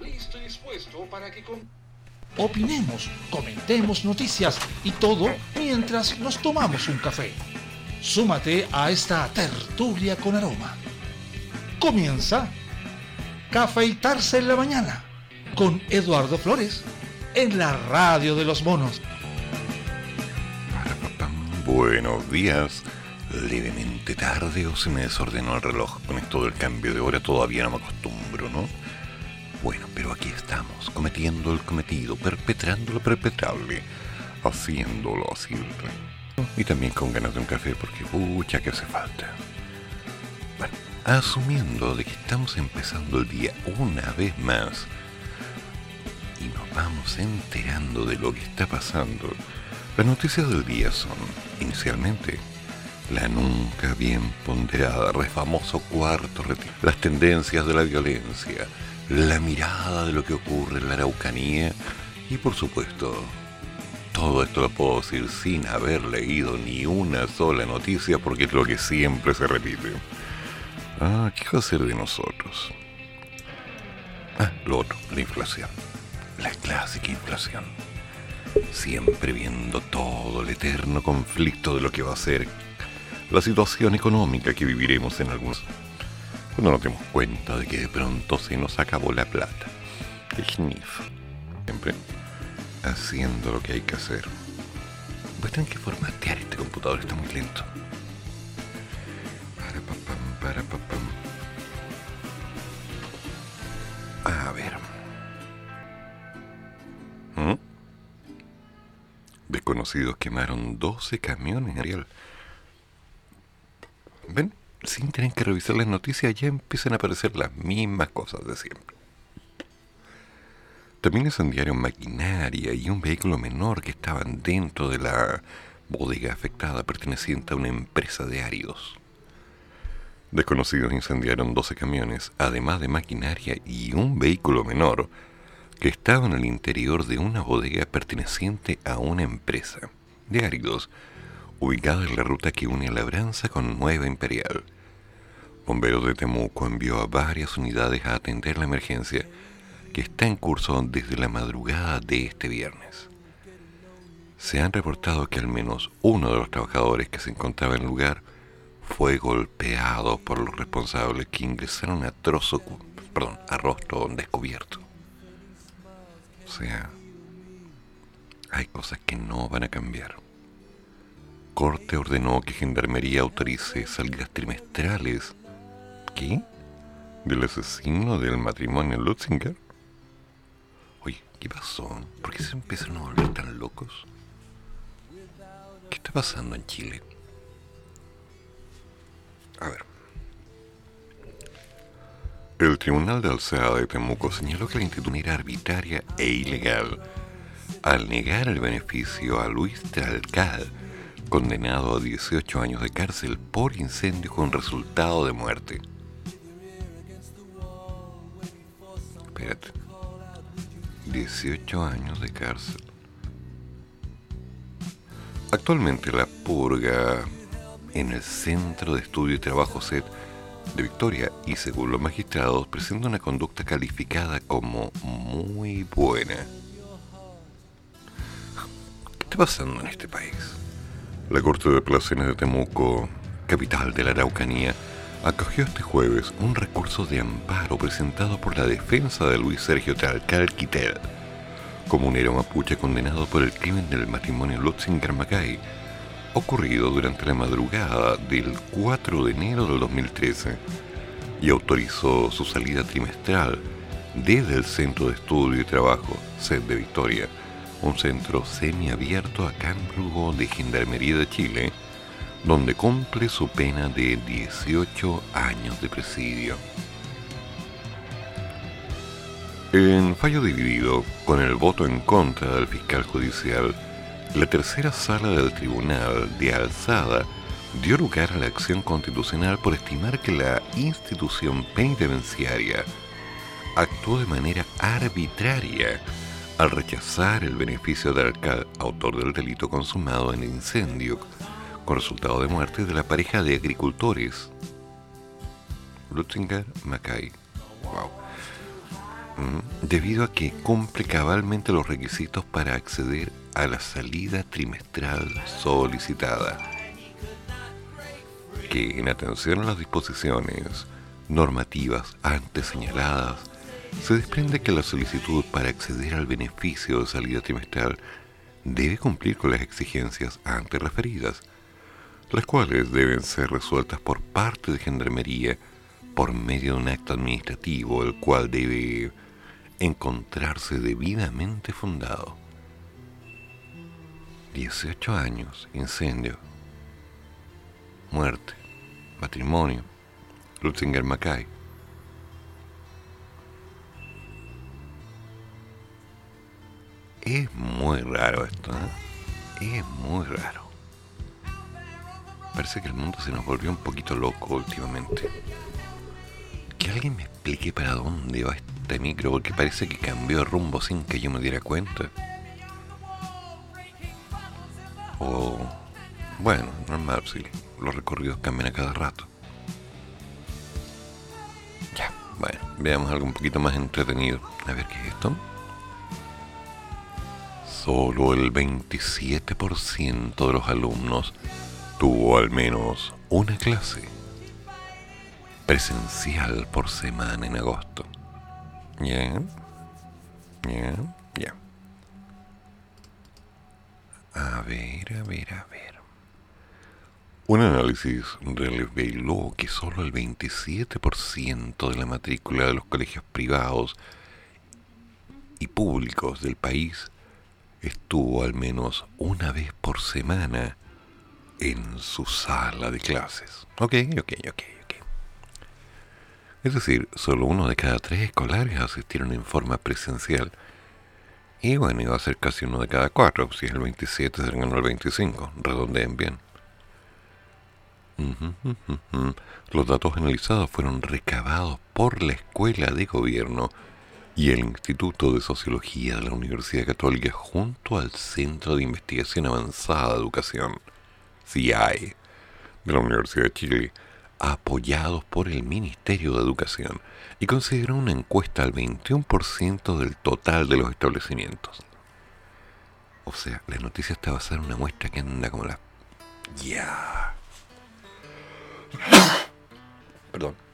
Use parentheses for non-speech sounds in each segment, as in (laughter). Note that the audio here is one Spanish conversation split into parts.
listo y dispuesto para que... Opinemos, comentemos noticias y todo mientras nos tomamos un café. Súmate a esta tertulia con aroma. Comienza Cafeitarse en la mañana con Eduardo Flores en la radio de los monos. Buenos días. Levemente tarde o se me desordenó el reloj. Con esto del cambio de hora todavía no me pero aquí estamos, cometiendo el cometido, perpetrando lo perpetrable, haciéndolo así. Y también con ganas de un café porque pucha que hace falta. Bueno, asumiendo de que estamos empezando el día una vez más y nos vamos enterando de lo que está pasando, las noticias del día son, inicialmente, la nunca bien ponderada, famoso cuarto retiro, las tendencias de la violencia, la mirada de lo que ocurre en la Araucanía y por supuesto, todo esto lo puedo decir sin haber leído ni una sola noticia porque es lo que siempre se repite. Ah, ¿qué va a ser de nosotros? Ah, lo otro, la inflación. La clásica inflación. Siempre viendo todo el eterno conflicto de lo que va a ser la situación económica que viviremos en algunos cuando nos demos cuenta de que de pronto se nos acabó la plata. Sniff. Siempre haciendo lo que hay que hacer. Voy a tener que formatear este computador, está muy lento. Para papam, para papam. A ver. ¿Mm? Desconocidos quemaron 12 camiones en Ariel. ¿Ven? Sin tener que revisar las noticias, ya empiezan a aparecer las mismas cosas de siempre. También incendiaron maquinaria y un vehículo menor que estaban dentro de la bodega afectada perteneciente a una empresa de áridos. Desconocidos incendiaron 12 camiones, además de maquinaria y un vehículo menor que estaba en el interior de una bodega perteneciente a una empresa de áridos ubicada en la ruta que une Labranza con Nueva Imperial. Bomberos de Temuco envió a varias unidades a atender la emergencia que está en curso desde la madrugada de este viernes. Se han reportado que al menos uno de los trabajadores que se encontraba en el lugar fue golpeado por los responsables que ingresaron a trozo, perdón, a rostro descubierto. O sea, hay cosas que no van a cambiar. Corte ordenó que Gendarmería autorice salidas trimestrales ¿Qué? ¿Del asesino del matrimonio Lutzinger? Oye, ¿qué pasó? ¿Por qué se empezaron a volver tan locos? ¿Qué está pasando en Chile? A ver. El Tribunal de Alzada de Temuco señaló que la institución era arbitraria e ilegal al negar el beneficio a Luis Tralcal, condenado a 18 años de cárcel por incendio con resultado de muerte. 18 años de cárcel. Actualmente la purga en el Centro de Estudio y Trabajo SET de Victoria y según los magistrados presenta una conducta calificada como muy buena. ¿Qué está pasando en este país? La Corte de Apelaciones de Temuco, capital de la Araucanía, acogió este jueves un recurso de amparo presentado por la defensa de Luis Sergio Talcal Quitel, comunero mapuche condenado por el crimen del matrimonio Lutzinger-Macay, ocurrido durante la madrugada del 4 de enero del 2013, y autorizó su salida trimestral desde el Centro de Estudio y Trabajo, SED de Victoria, un centro semiabierto a cargo de Gendarmería de Chile, donde cumple su pena de 18 años de presidio. En fallo dividido, con el voto en contra del fiscal judicial, la tercera sala del Tribunal de Alzada dio lugar a la acción constitucional por estimar que la institución penitenciaria actuó de manera arbitraria al rechazar el beneficio del alcalde, autor del delito consumado en incendio con resultado de muerte de la pareja de agricultores Lutzinger Mackay. Wow. debido a que cumple cabalmente los requisitos para acceder a la salida trimestral solicitada, que en atención a las disposiciones normativas antes señaladas, se desprende que la solicitud para acceder al beneficio de salida trimestral debe cumplir con las exigencias antes referidas, las cuales deben ser resueltas por parte de Gendarmería por medio de un acto administrativo, el cual debe encontrarse debidamente fundado. 18 años, incendio, muerte, matrimonio, Lutzinger Mackay. Es muy raro esto, ¿eh? Es muy raro. Parece que el mundo se nos volvió un poquito loco últimamente. Que alguien me explique para dónde va este micro, porque parece que cambió de rumbo sin que yo me diera cuenta. O, bueno, normal, si los recorridos cambian a cada rato. Ya, bueno, veamos algo un poquito más entretenido. A ver qué es esto. Solo el 27% de los alumnos tuvo al menos una clase presencial por semana en agosto. ¿Ya? ¿Ya? Ya. A ver, a ver, a ver. Un análisis reveló que solo el 27% de la matrícula de los colegios privados y públicos del país estuvo al menos una vez por semana en su sala de clases. Ok, ok, ok, ok. Es decir, solo uno de cada tres escolares asistieron en forma presencial. Y bueno, iba a ser casi uno de cada cuatro. Si es el 27, serán el 25. Redondeen bien. Los datos analizados fueron recabados por la Escuela de Gobierno y el Instituto de Sociología de la Universidad Católica junto al Centro de Investigación Avanzada de Educación, CIAE, de la Universidad de Chile, apoyados por el Ministerio de Educación, y consideró una encuesta al 21% del total de los establecimientos. O sea, la noticia está basada en una muestra que anda como la... Ya. (coughs) Perdón. (coughs)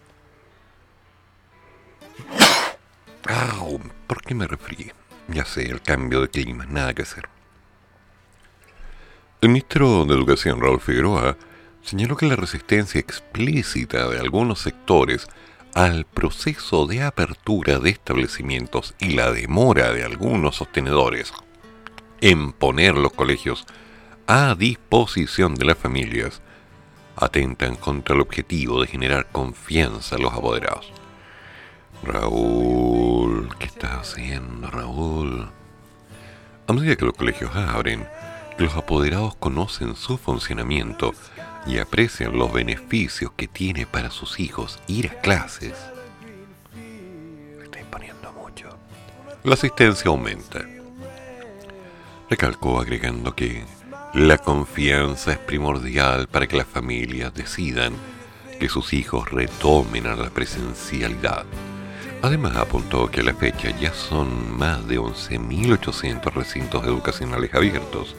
Ah, ¿por qué me refrié? Ya sé, el cambio de clima, nada que hacer. El ministro de Educación, Raúl Figueroa, señaló que la resistencia explícita de algunos sectores al proceso de apertura de establecimientos y la demora de algunos sostenedores en poner los colegios a disposición de las familias atentan contra el objetivo de generar confianza en los apoderados. Raúl, ¿qué estás haciendo, Raúl? A medida que los colegios abren, los apoderados conocen su funcionamiento y aprecian los beneficios que tiene para sus hijos ir a clases. La asistencia aumenta. Recalcó agregando que la confianza es primordial para que las familias decidan que sus hijos retomen a la presencialidad Además apuntó que a la fecha ya son más de 11.800 recintos educacionales abiertos,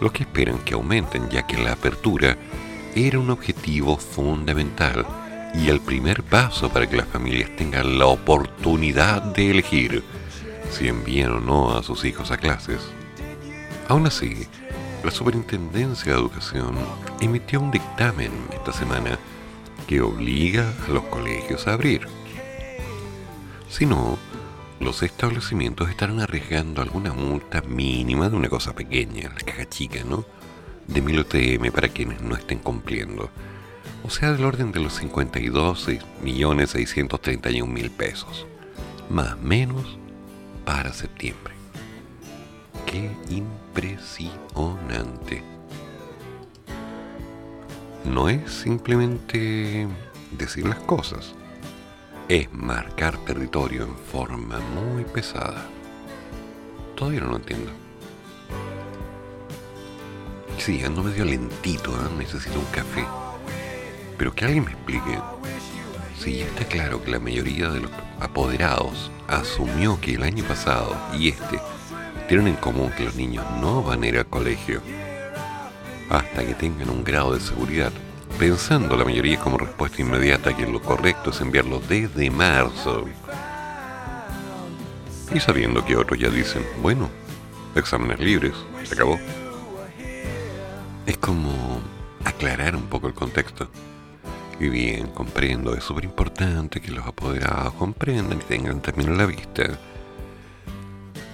lo que esperan que aumenten ya que la apertura era un objetivo fundamental y el primer paso para que las familias tengan la oportunidad de elegir si envían o no a sus hijos a clases. Aún así, la Superintendencia de Educación emitió un dictamen esta semana que obliga a los colegios a abrir. Si no, los establecimientos estarán arriesgando alguna multa mínima de una cosa pequeña, la caja chica, ¿no? De 1000 OTM para quienes no estén cumpliendo. O sea, del orden de los 52.631.000 pesos. Más menos para septiembre. ¡Qué impresionante! No es simplemente decir las cosas es marcar territorio en forma muy pesada. Todavía no lo entiendo. Sí, ando medio lentito, ¿eh? necesito un café. Pero que alguien me explique Sí, está claro que la mayoría de los apoderados asumió que el año pasado y este tienen en común que los niños no van a ir al colegio hasta que tengan un grado de seguridad, pensando la mayoría como respuesta inmediata que lo correcto es enviarlos desde marzo. Y sabiendo que otros ya dicen, bueno, exámenes libres, se acabó. Es como aclarar un poco el contexto. Y bien, comprendo, es súper importante que los apoderados comprendan y tengan también a la vista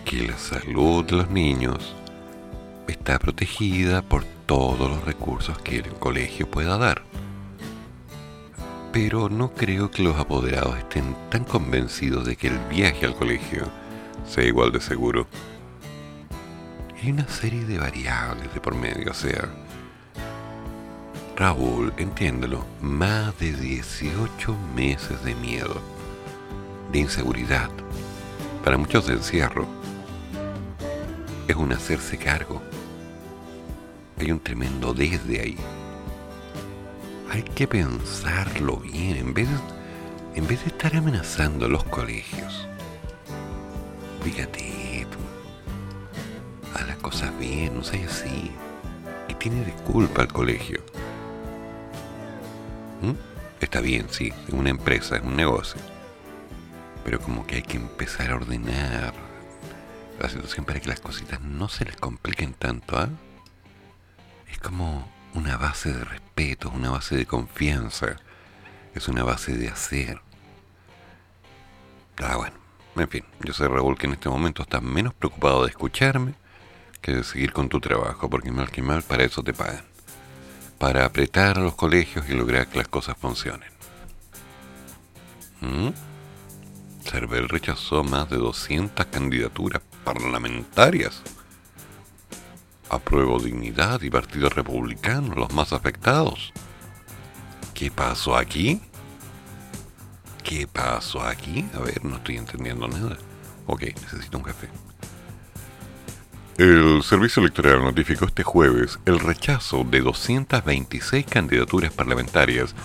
que la salud de los niños está protegida por todos los recursos que el colegio pueda dar. Pero no creo que los apoderados estén tan convencidos de que el viaje al colegio sea igual de seguro. Hay una serie de variables de por medio, o sea, Raúl, entiéndelo, más de 18 meses de miedo, de inseguridad, para muchos de encierro, es un hacerse cargo. Hay un tremendo desde ahí. Hay que pensarlo bien en vez en vez de estar amenazando los colegios. Fíjate, a las cosas bien, no sé así. ¿Qué tiene de culpa el colegio? ¿Mm? Está bien, sí, es una empresa, es un negocio. Pero como que hay que empezar a ordenar la situación para que las cositas no se les compliquen tanto, ¿ah? Como una base de respeto, una base de confianza, es una base de hacer. Ah, bueno, en fin, yo sé Raúl que en este momento estás menos preocupado de escucharme que de seguir con tu trabajo, porque mal que mal para eso te pagan para apretar a los colegios y lograr que las cosas funcionen. ¿Mm? Cervel rechazó más de 200 candidaturas parlamentarias. Apruebo Dignidad y Partido Republicano, los más afectados. ¿Qué pasó aquí? ¿Qué pasó aquí? A ver, no estoy entendiendo nada. Ok, necesito un café. El Servicio Electoral notificó este jueves el rechazo de 226 candidaturas parlamentarias,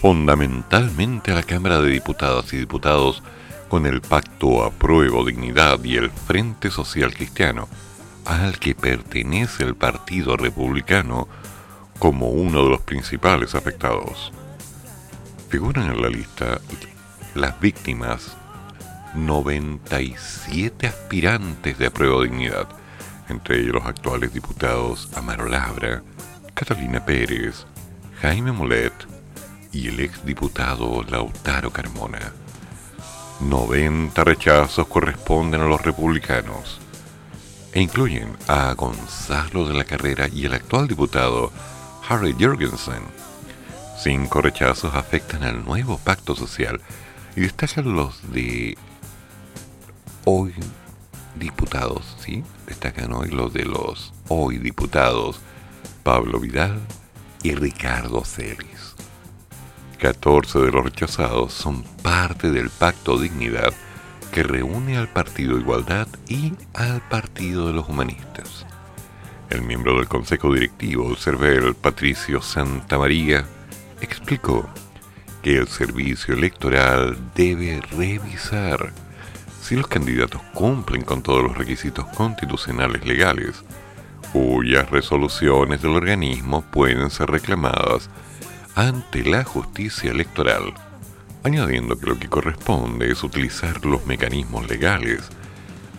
fundamentalmente a la Cámara de Diputadas y Diputados con el Pacto Apruebo Dignidad y el Frente Social Cristiano, al que pertenece el Partido Republicano como uno de los principales afectados. Figuran en la lista las víctimas 97 aspirantes de Apruebo Dignidad, entre ellos los actuales diputados Amaro Labra, Catalina Pérez, Jaime Molet y el exdiputado Lautaro Carmona. 90 rechazos corresponden a los republicanos e incluyen a Gonzalo de la Carrera y el actual diputado Harry Jurgensen. Cinco rechazos afectan al nuevo pacto social y destacan los de hoy diputados, ¿sí? Destacan hoy los de los hoy diputados Pablo Vidal y Ricardo Celis. 14 de los rechazados son parte del Pacto Dignidad que reúne al Partido Igualdad y al Partido de los Humanistas. El miembro del Consejo Directivo CERVEL, Patricio Santamaría, explicó que el servicio electoral debe revisar si los candidatos cumplen con todos los requisitos constitucionales legales, cuyas resoluciones del organismo pueden ser reclamadas ante la justicia electoral, añadiendo que lo que corresponde es utilizar los mecanismos legales,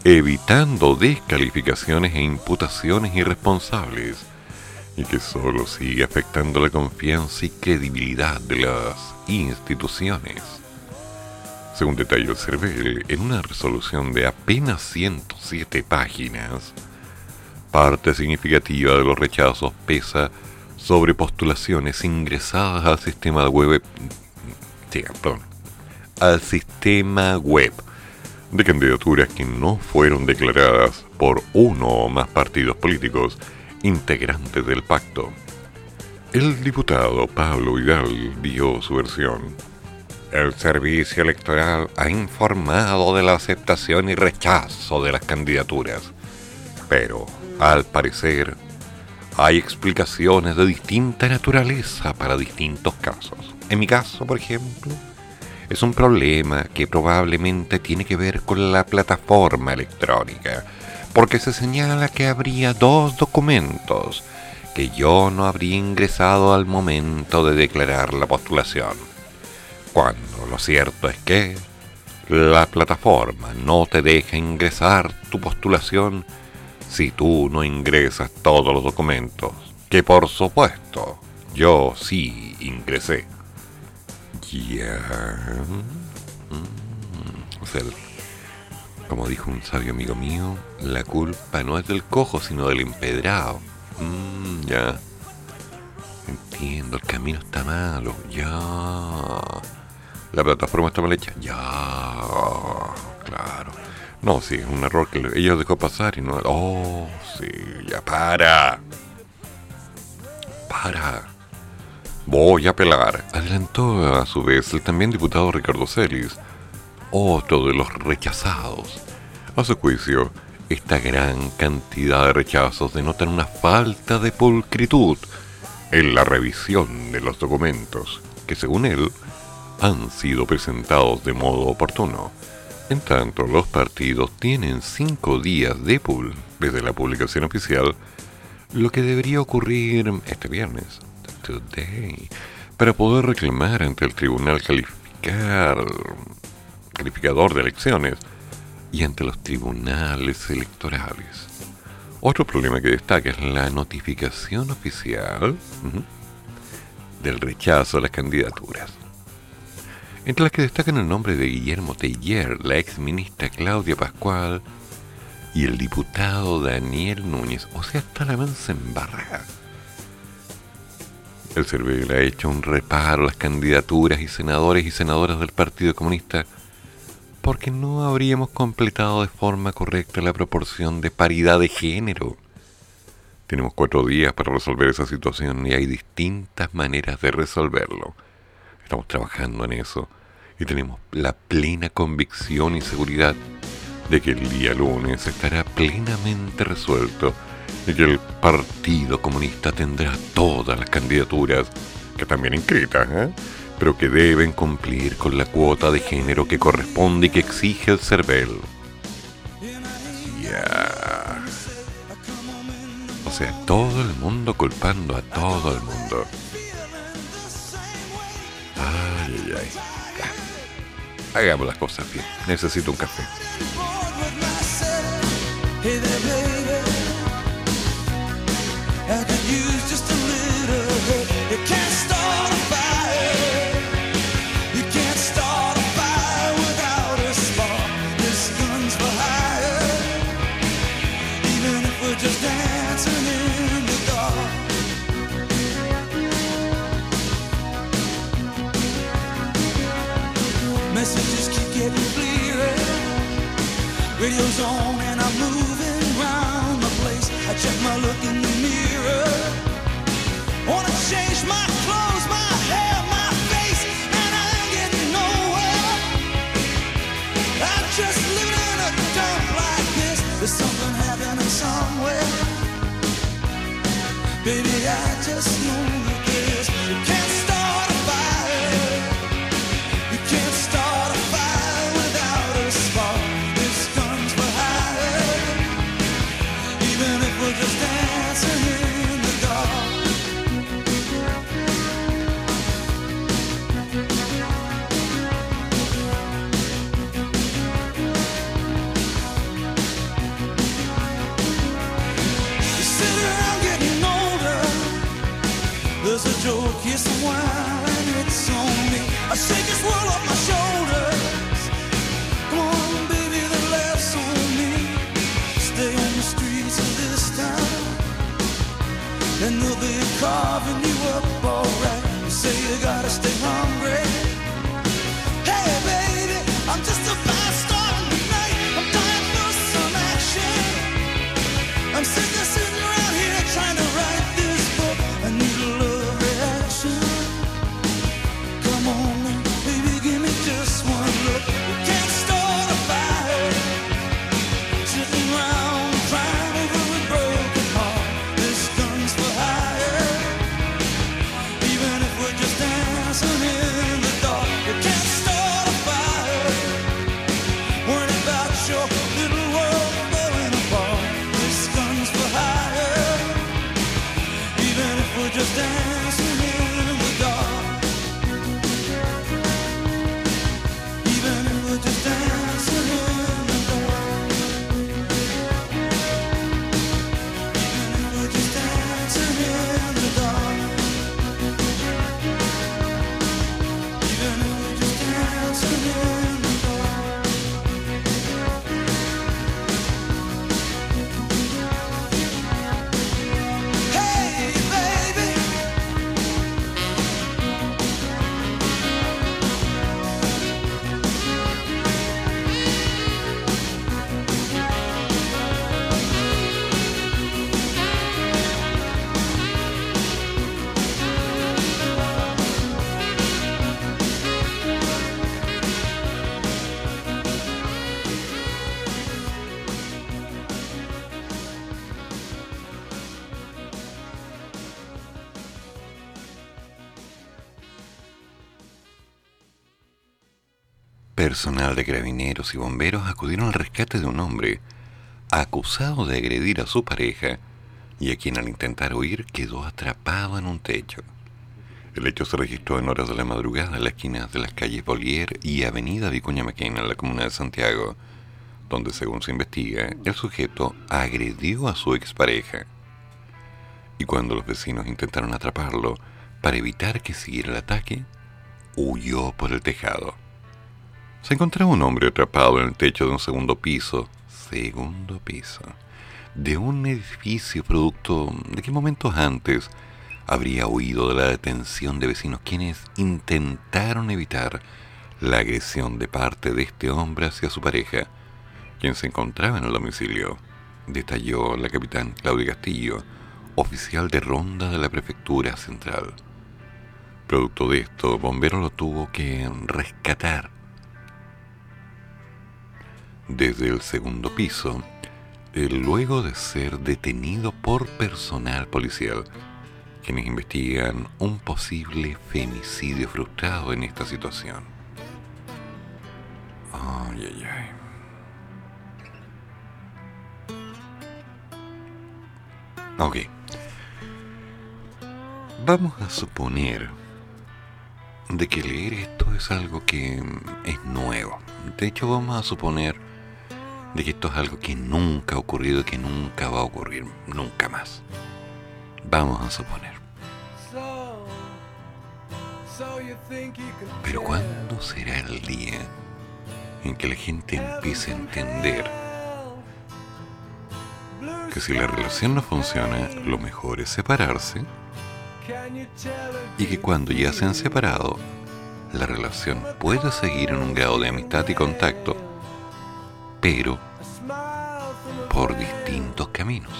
evitando descalificaciones e imputaciones irresponsables, y que solo sigue afectando la confianza y credibilidad de las instituciones. Según detalló el CERVEL, en una resolución de apenas 107 páginas, parte significativa de los rechazos pesa sobre postulaciones ingresadas al sistema web, al sistema web de candidaturas que no fueron declaradas por uno o más partidos políticos integrantes del pacto. El diputado Pablo Vidal dio su versión el servicio electoral ha informado de la aceptación y rechazo de las candidaturas, pero al parecer hay explicaciones de distinta naturaleza para distintos casos. En mi caso, por ejemplo, es un problema que probablemente tiene que ver con la plataforma electrónica, porque se señala que habría dos documentos que yo no habría ingresado al momento de declarar la postulación. Cuando lo cierto es que la plataforma no te deja ingresar tu postulación si tú no ingresas todos los documentos, que por supuesto yo sí ingresé. Mm. O sea, como dijo un sabio amigo mío, la culpa no es del cojo, sino del empedrado. Mm, ya. Entiendo, el camino está malo. Ya. La plataforma está mal hecha. Ya. Claro. No, sí, es un error que ellos dejó pasar y no. Oh, sí, ya para. Para. Voy a apelar. Adelantó a su vez el también diputado Ricardo Celis, otro de los rechazados. A su juicio, esta gran cantidad de rechazos denotan una falta de pulcritud en la revisión de los documentos, que según él han sido presentados de modo oportuno. En tanto, los partidos tienen cinco días de pool desde la publicación oficial, lo que debería ocurrir este viernes, today, para poder reclamar ante el tribunal calificar, calificador de elecciones y ante los tribunales electorales. Otro problema que destaca es la notificación oficial del rechazo a las candidaturas. Entre las que destacan el nombre de Guillermo Teller, la ex ministra Claudia Pascual y el diputado Daniel Núñez. O sea, está la mansa embarrada. El CERVEL ha hecho un reparo a las candidaturas y senadores y senadoras del Partido Comunista porque no habríamos completado de forma correcta la proporción de paridad de género. Tenemos cuatro días para resolver esa situación y hay distintas maneras de resolverlo. Estamos trabajando en eso y tenemos la plena convicción y seguridad de que el día lunes estará plenamente resuelto y que el Partido Comunista tendrá todas las candidaturas, que también inscritas, ¿eh? pero que deben cumplir con la cuota de género que corresponde y que exige el CERVEL. Ya. O sea, todo el mundo culpando a todo el mundo. Ay, ay, ay. Hagamos las cosas bien. Necesito un café. Radio's on and I'm moving around the place. I check my look in the mirror. Wanna change my clothes, my hair, my face, and I ain't getting nowhere. I'm just living in a dump like this. There's something happening somewhere. Baby, I just know Personal de carabineros y bomberos acudieron al rescate de un hombre acusado de agredir a su pareja y a quien al intentar huir quedó atrapado en un techo. El hecho se registró en horas de la madrugada en las esquinas de las calles Bollier y Avenida Vicuña Maquena en la comuna de Santiago, donde según se investiga, el sujeto agredió a su expareja. Y cuando los vecinos intentaron atraparlo para evitar que siguiera el ataque, huyó por el tejado. Se encontraba un hombre atrapado en el techo de un segundo piso, segundo piso, de un edificio producto de que momentos antes habría huido de la detención de vecinos quienes intentaron evitar la agresión de parte de este hombre hacia su pareja, quien se encontraba en el domicilio, detalló la capitán Claudia Castillo, oficial de ronda de la prefectura central. Producto de esto, Bombero lo tuvo que rescatar desde el segundo piso, eh, luego de ser detenido por personal policial, quienes investigan un posible femicidio frustrado en esta situación. Ay, ay, ay. Ok. Vamos a suponer de que leer esto es algo que es nuevo. De hecho, vamos a suponer de que esto es algo que nunca ha ocurrido y que nunca va a ocurrir, nunca más. Vamos a suponer. Pero ¿cuándo será el día en que la gente empiece a entender que si la relación no funciona, lo mejor es separarse? Y que cuando ya se han separado, la relación puede seguir en un grado de amistad y contacto, pero por distintos caminos.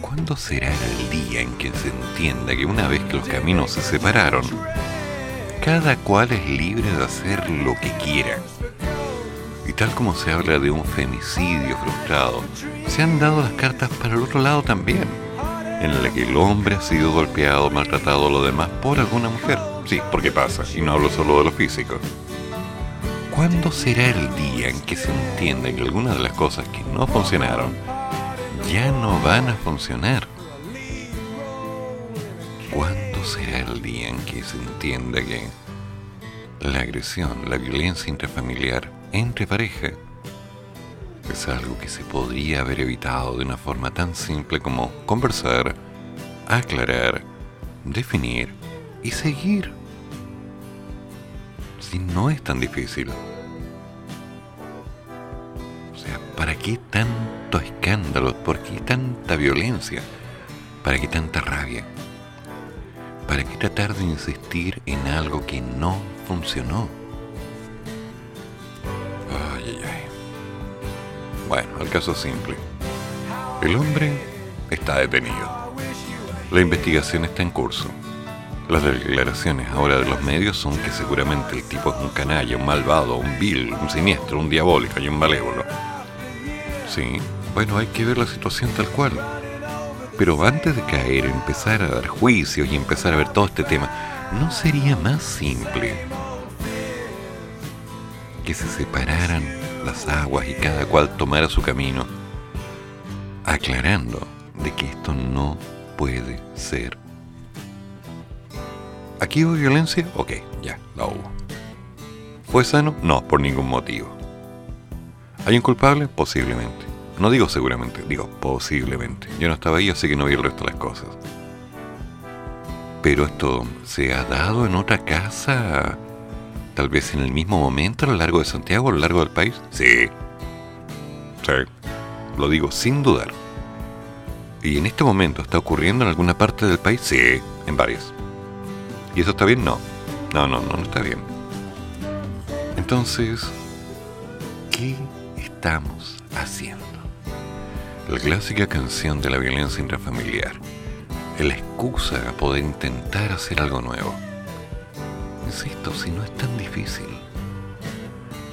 ¿Cuándo será el día en que se entienda que una vez que los caminos se separaron, cada cual es libre de hacer lo que quiera? Y tal como se habla de un femicidio frustrado, se han dado las cartas para el otro lado también, en la que el hombre ha sido golpeado, maltratado lo demás por alguna mujer. Sí, porque pasa, y no hablo solo de lo físico. ¿Cuándo será el día en que se entienda que algunas de las cosas que no funcionaron ya no van a funcionar? ¿Cuándo será el día en que se entienda que la agresión, la violencia intrafamiliar entre pareja es algo que se podría haber evitado de una forma tan simple como conversar, aclarar, definir y seguir? Si no es tan difícil. ¿Para qué tanto escándalo? ¿Por qué tanta violencia? ¿Para qué tanta rabia? ¿Para qué tratar de insistir en algo que no funcionó? Ay, ay, ay. Bueno, el caso es simple. El hombre está detenido. La investigación está en curso. Las declaraciones ahora de los medios son que seguramente el tipo es un canalla, un malvado, un vil, un siniestro, un diabólico y un malévolo. Sí, bueno, hay que ver la situación tal cual. Pero antes de caer, empezar a dar juicios y empezar a ver todo este tema, ¿no sería más simple que se separaran las aguas y cada cual tomara su camino, aclarando de que esto no puede ser? ¿Aquí hubo violencia? Ok, ya, la hubo. ¿Fue sano? No, por ningún motivo. ¿Hay un culpable? Posiblemente. No digo seguramente, digo posiblemente. Yo no estaba ahí, así que no vi el resto de las cosas. Pero esto se ha dado en otra casa, tal vez en el mismo momento a lo largo de Santiago, a lo largo del país. Sí. Sí. Lo digo sin dudar. ¿Y en este momento está ocurriendo en alguna parte del país? Sí, en varias. ¿Y eso está bien? No. No, no, no, no está bien. Entonces, ¿qué estamos haciendo? La clásica canción de la violencia intrafamiliar la excusa a poder intentar hacer algo nuevo. Insisto, si no es tan difícil.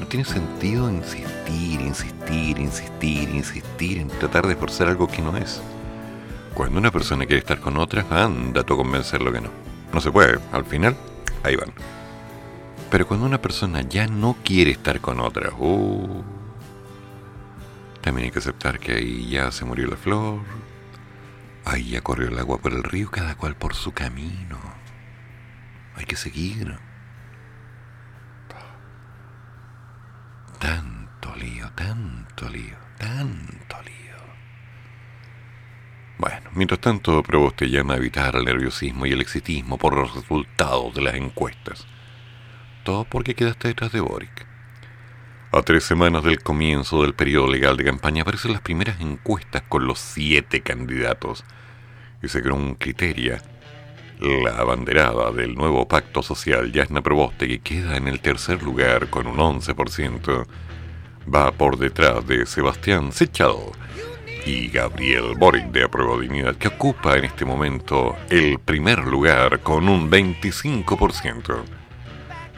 No tiene sentido insistir, insistir, insistir, insistir en tratar de forzar algo que no es. Cuando una persona quiere estar con otra, anda tú a convencerlo que no. No se puede, al final, ahí van. Pero cuando una persona ya no quiere estar con otra, uh, también hay que aceptar que ahí ya se murió la flor, ahí ya corrió el agua por el río, cada cual por su camino. Hay que seguir. Tanto lío, tanto lío, tanto lío. Bueno, mientras tanto, Proboste llama a evitar el nerviosismo y el exitismo por los resultados de las encuestas. Todo porque quedaste detrás de Boric. A tres semanas del comienzo del periodo legal de campaña aparecen las primeras encuestas con los siete candidatos. Y se creó un criterio. La abanderada del nuevo pacto social, Yasna Proboste, que queda en el tercer lugar con un 11%, va por detrás de Sebastián Sechal y Gabriel Boric de Apruebo Dignidad, que ocupa en este momento el primer lugar con un 25%.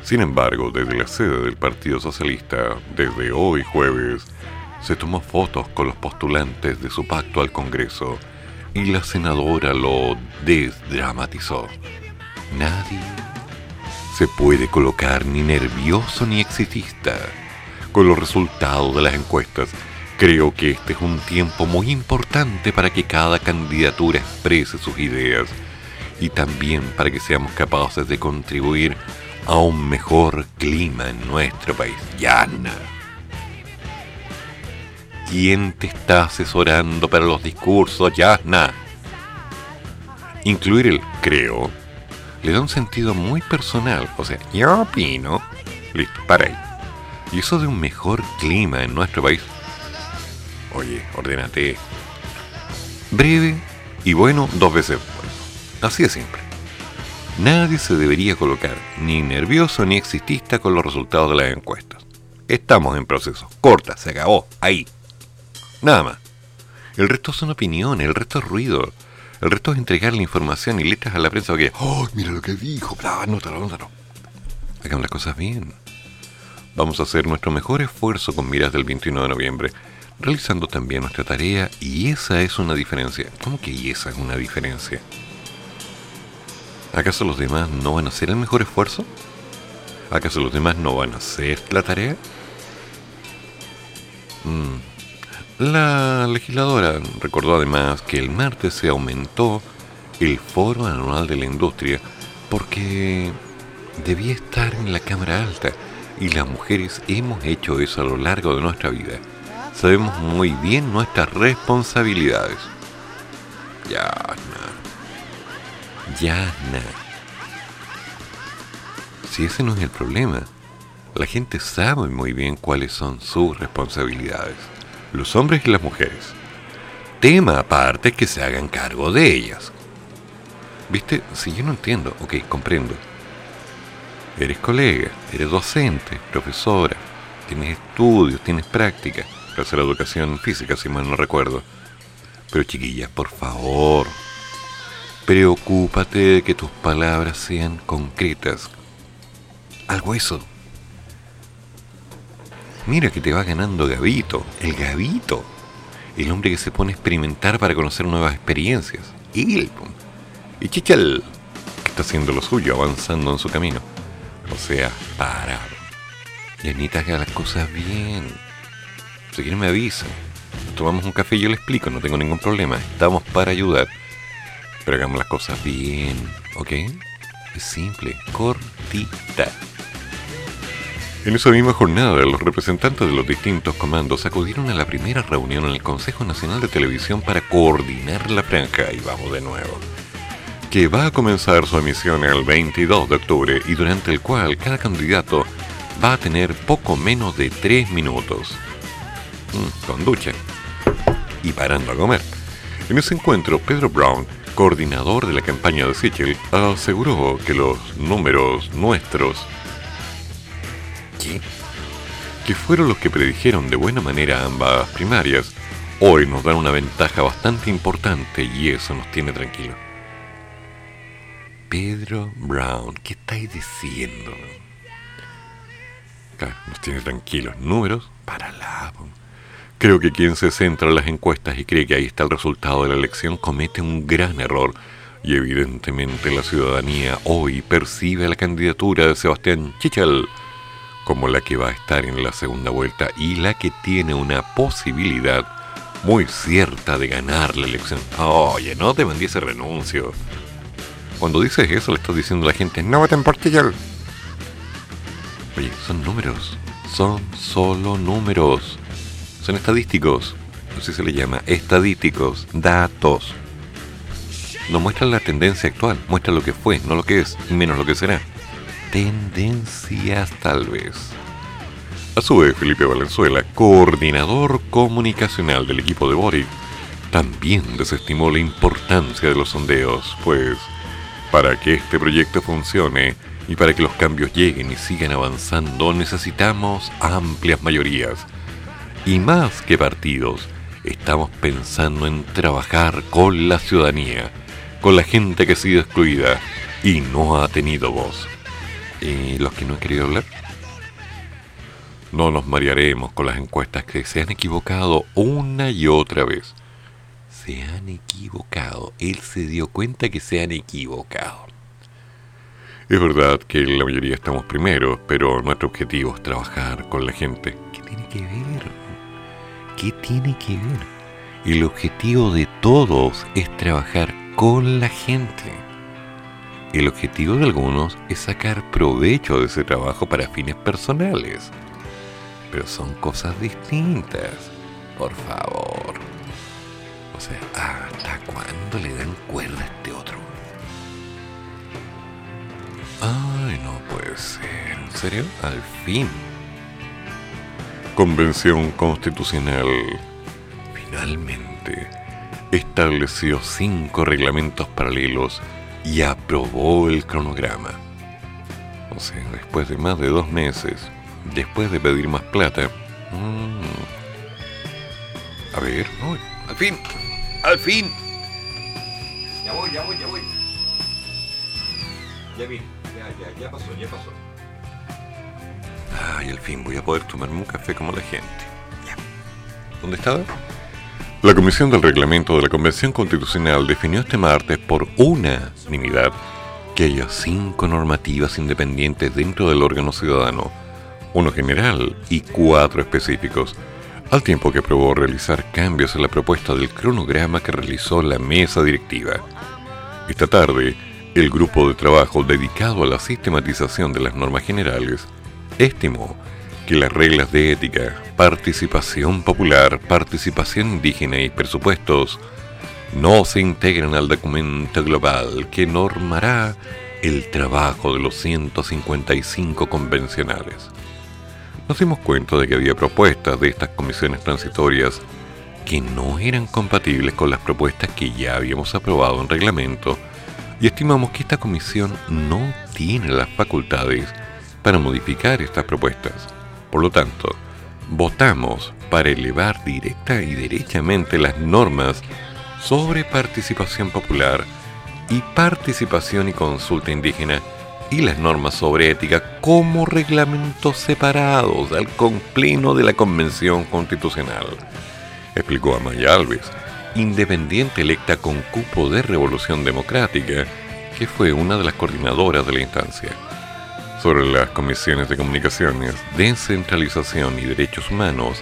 Sin embargo, desde la sede del Partido Socialista, desde hoy jueves, se tomó fotos con los postulantes de su pacto al Congreso y la senadora lo desdramatizó. Nadie se puede colocar ni nervioso ni exitista con los resultados de las encuestas Creo que este es un tiempo muy importante para que cada candidatura exprese sus ideas y también para que seamos capaces de contribuir a un mejor clima en nuestro país. Yana. ¿Quién te está asesorando para los discursos, Yana? Incluir el creo le da un sentido muy personal. O sea, yo opino. Listo, para ahí. Y eso de un mejor clima en nuestro país Oye, ordénate. Breve y bueno dos veces bueno. Así de simple. Nadie se debería colocar ni nervioso ni existista con los resultados de las encuestas. Estamos en proceso. Corta, se acabó. Ahí. Nada más. El resto son opiniones, el resto es ruido. El resto es entregar la información y letras a la prensa que, oh, mira lo que dijo, bla, anótalo, anótalo. Hagamos las cosas bien. Vamos a hacer nuestro mejor esfuerzo con miras del 21 de noviembre realizando también nuestra tarea y esa es una diferencia. ¿Cómo que esa es una diferencia? ¿Acaso los demás no van a hacer el mejor esfuerzo? ¿Acaso los demás no van a hacer la tarea? Mm. La legisladora recordó además que el martes se aumentó el foro anual de la industria porque debía estar en la Cámara Alta y las mujeres hemos hecho eso a lo largo de nuestra vida sabemos muy bien nuestras responsabilidades. Ya, Ya, nada. Si ese no es el problema, la gente sabe muy bien cuáles son sus responsabilidades, los hombres y las mujeres. Tema aparte que se hagan cargo de ellas. ¿Viste? Si yo no entiendo, ok, comprendo. Eres colega, eres docente, profesora, tienes estudios, tienes práctica hacer educación física, si mal no recuerdo. Pero chiquillas, por favor, preocúpate de que tus palabras sean concretas. Algo eso. Mira que te va ganando Gavito, el Gavito. El hombre que se pone a experimentar para conocer nuevas experiencias. Y, y Chichal, que está haciendo lo suyo, avanzando en su camino. O sea, para. Y Anita haga las cosas bien si quieren me avisan. Tomamos un café y yo le explico, no tengo ningún problema. Estamos para ayudar. Pero hagamos las cosas bien, ¿ok? Es simple, cortita. En esa misma jornada, los representantes de los distintos comandos acudieron a la primera reunión en el Consejo Nacional de Televisión para coordinar la franja, y vamos de nuevo, que va a comenzar su emisión el 22 de octubre y durante el cual cada candidato va a tener poco menos de 3 minutos. Mm, con ducha y parando a comer. En ese encuentro, Pedro Brown, coordinador de la campaña de Sichel, aseguró que los números nuestros, que fueron los que predijeron de buena manera ambas primarias, hoy nos dan una ventaja bastante importante y eso nos tiene tranquilos. Pedro Brown, ¿qué estáis diciendo? Nos tiene tranquilos. Números para la... Creo que quien se centra en las encuestas y cree que ahí está el resultado de la elección comete un gran error. Y evidentemente la ciudadanía hoy percibe la candidatura de Sebastián Chichel como la que va a estar en la segunda vuelta y la que tiene una posibilidad muy cierta de ganar la elección. Oye, no te vendí ese renuncio. Cuando dices eso le estás diciendo a la gente, no voten por Chichel. Oye, son números. Son solo números. Son estadísticos. Así se le llama. Estadísticos. Datos. No muestran la tendencia actual. Muestra lo que fue, no lo que es, menos lo que será. Tendencias tal vez. A su vez, Felipe Valenzuela, coordinador comunicacional del equipo de Boric, también desestimó la importancia de los sondeos, pues para que este proyecto funcione y para que los cambios lleguen y sigan avanzando necesitamos amplias mayorías. Y más que partidos, estamos pensando en trabajar con la ciudadanía, con la gente que ha sido excluida y no ha tenido voz. ¿Y los que no han querido hablar? No nos marearemos con las encuestas que se han equivocado una y otra vez. Se han equivocado. Él se dio cuenta que se han equivocado. Es verdad que la mayoría estamos primeros, pero nuestro objetivo es trabajar con la gente. ¿Qué tiene que ver? ¿Qué tiene que ver? El objetivo de todos es trabajar con la gente. El objetivo de algunos es sacar provecho de ese trabajo para fines personales. Pero son cosas distintas. Por favor. O sea, ¿hasta cuándo le dan cuerda a este otro? Ay, no puede ser. ¿En serio? Al fin. Convención Constitucional finalmente estableció cinco reglamentos paralelos y aprobó el cronograma. O sea, después de más de dos meses, después de pedir más plata... mm, a ver, uy, al fin, al fin. Ya voy, ya voy, ya voy. Ya vi, ya, ya, ya pasó, ya pasó. Ay, al fin voy a poder tomarme un café como la gente. Ya. ¿Dónde estaba? La Comisión del Reglamento de la Convención Constitucional definió este martes por unanimidad que haya cinco normativas independientes dentro del órgano ciudadano, uno general y cuatro específicos, al tiempo que aprobó realizar cambios en la propuesta del cronograma que realizó la mesa directiva. Esta tarde, el grupo de trabajo dedicado a la sistematización de las normas generales estimó que las reglas de ética, participación popular, participación indígena y presupuestos no se integran al documento global que normará el trabajo de los 155 convencionales. Nos dimos cuenta de que había propuestas de estas comisiones transitorias que no eran compatibles con las propuestas que ya habíamos aprobado en reglamento y estimamos que esta comisión no tiene las facultades para modificar estas propuestas. Por lo tanto, votamos para elevar directa y derechamente las normas sobre participación popular y participación y consulta indígena y las normas sobre ética como reglamentos separados al pleno de la Convención Constitucional, explicó Amaya Alves, independiente electa con cupo de Revolución Democrática, que fue una de las coordinadoras de la instancia sobre las comisiones de comunicaciones, descentralización y derechos humanos,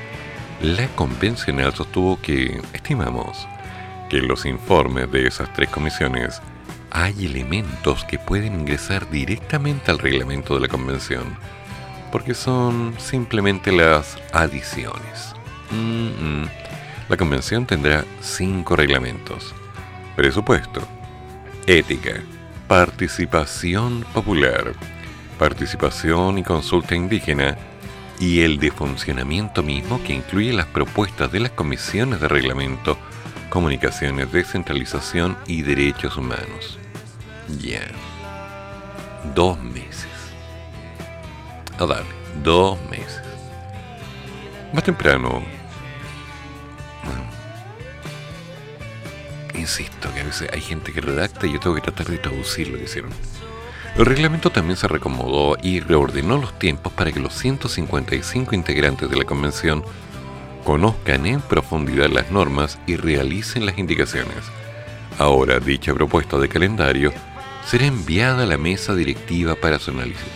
la convencional sostuvo que, estimamos, que en los informes de esas tres comisiones hay elementos que pueden ingresar directamente al reglamento de la convención, porque son simplemente las adiciones. Mm. La convención tendrá cinco reglamentos. Presupuesto, ética, participación popular, participación y consulta indígena y el de funcionamiento mismo que incluye las propuestas de las comisiones de reglamento, comunicaciones, descentralización y derechos humanos. Ya. Dos meses. A darle, dos meses. Más temprano. Insisto que a veces hay gente que redacta y yo tengo que tratar de traducir lo que hicieron. El reglamento también se recomodó y reordenó los tiempos para que los 155 integrantes de la convención conozcan en profundidad las normas y realicen las indicaciones, Ahora, dicha propuesta de calendario será enviada a la mesa directiva para su análisis.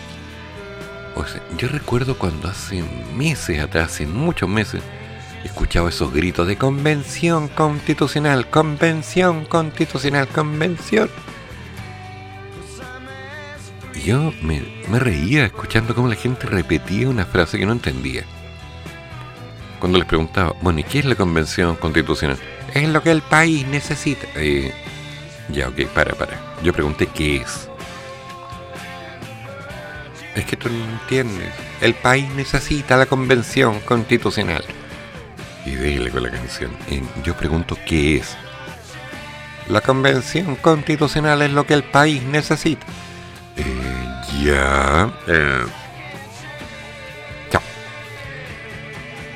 O sea, yo recuerdo cuando hace meses atrás, hace muchos meses, escuchaba esos gritos de convención constitucional, convención constitucional, convención. Yo me, reía escuchando cómo la gente repetía una frase que no entendía. Cuando les preguntaba, bueno, ¿y qué es la convención constitucional? Es lo que el país necesita. Eh, ya, ok, para, para. Yo pregunté qué es. Es que tú no entiendes. El país necesita la convención constitucional. Y dile con la canción. Yo pregunto qué es. La convención constitucional es lo que el país necesita. Eh, ya. Eh, chao.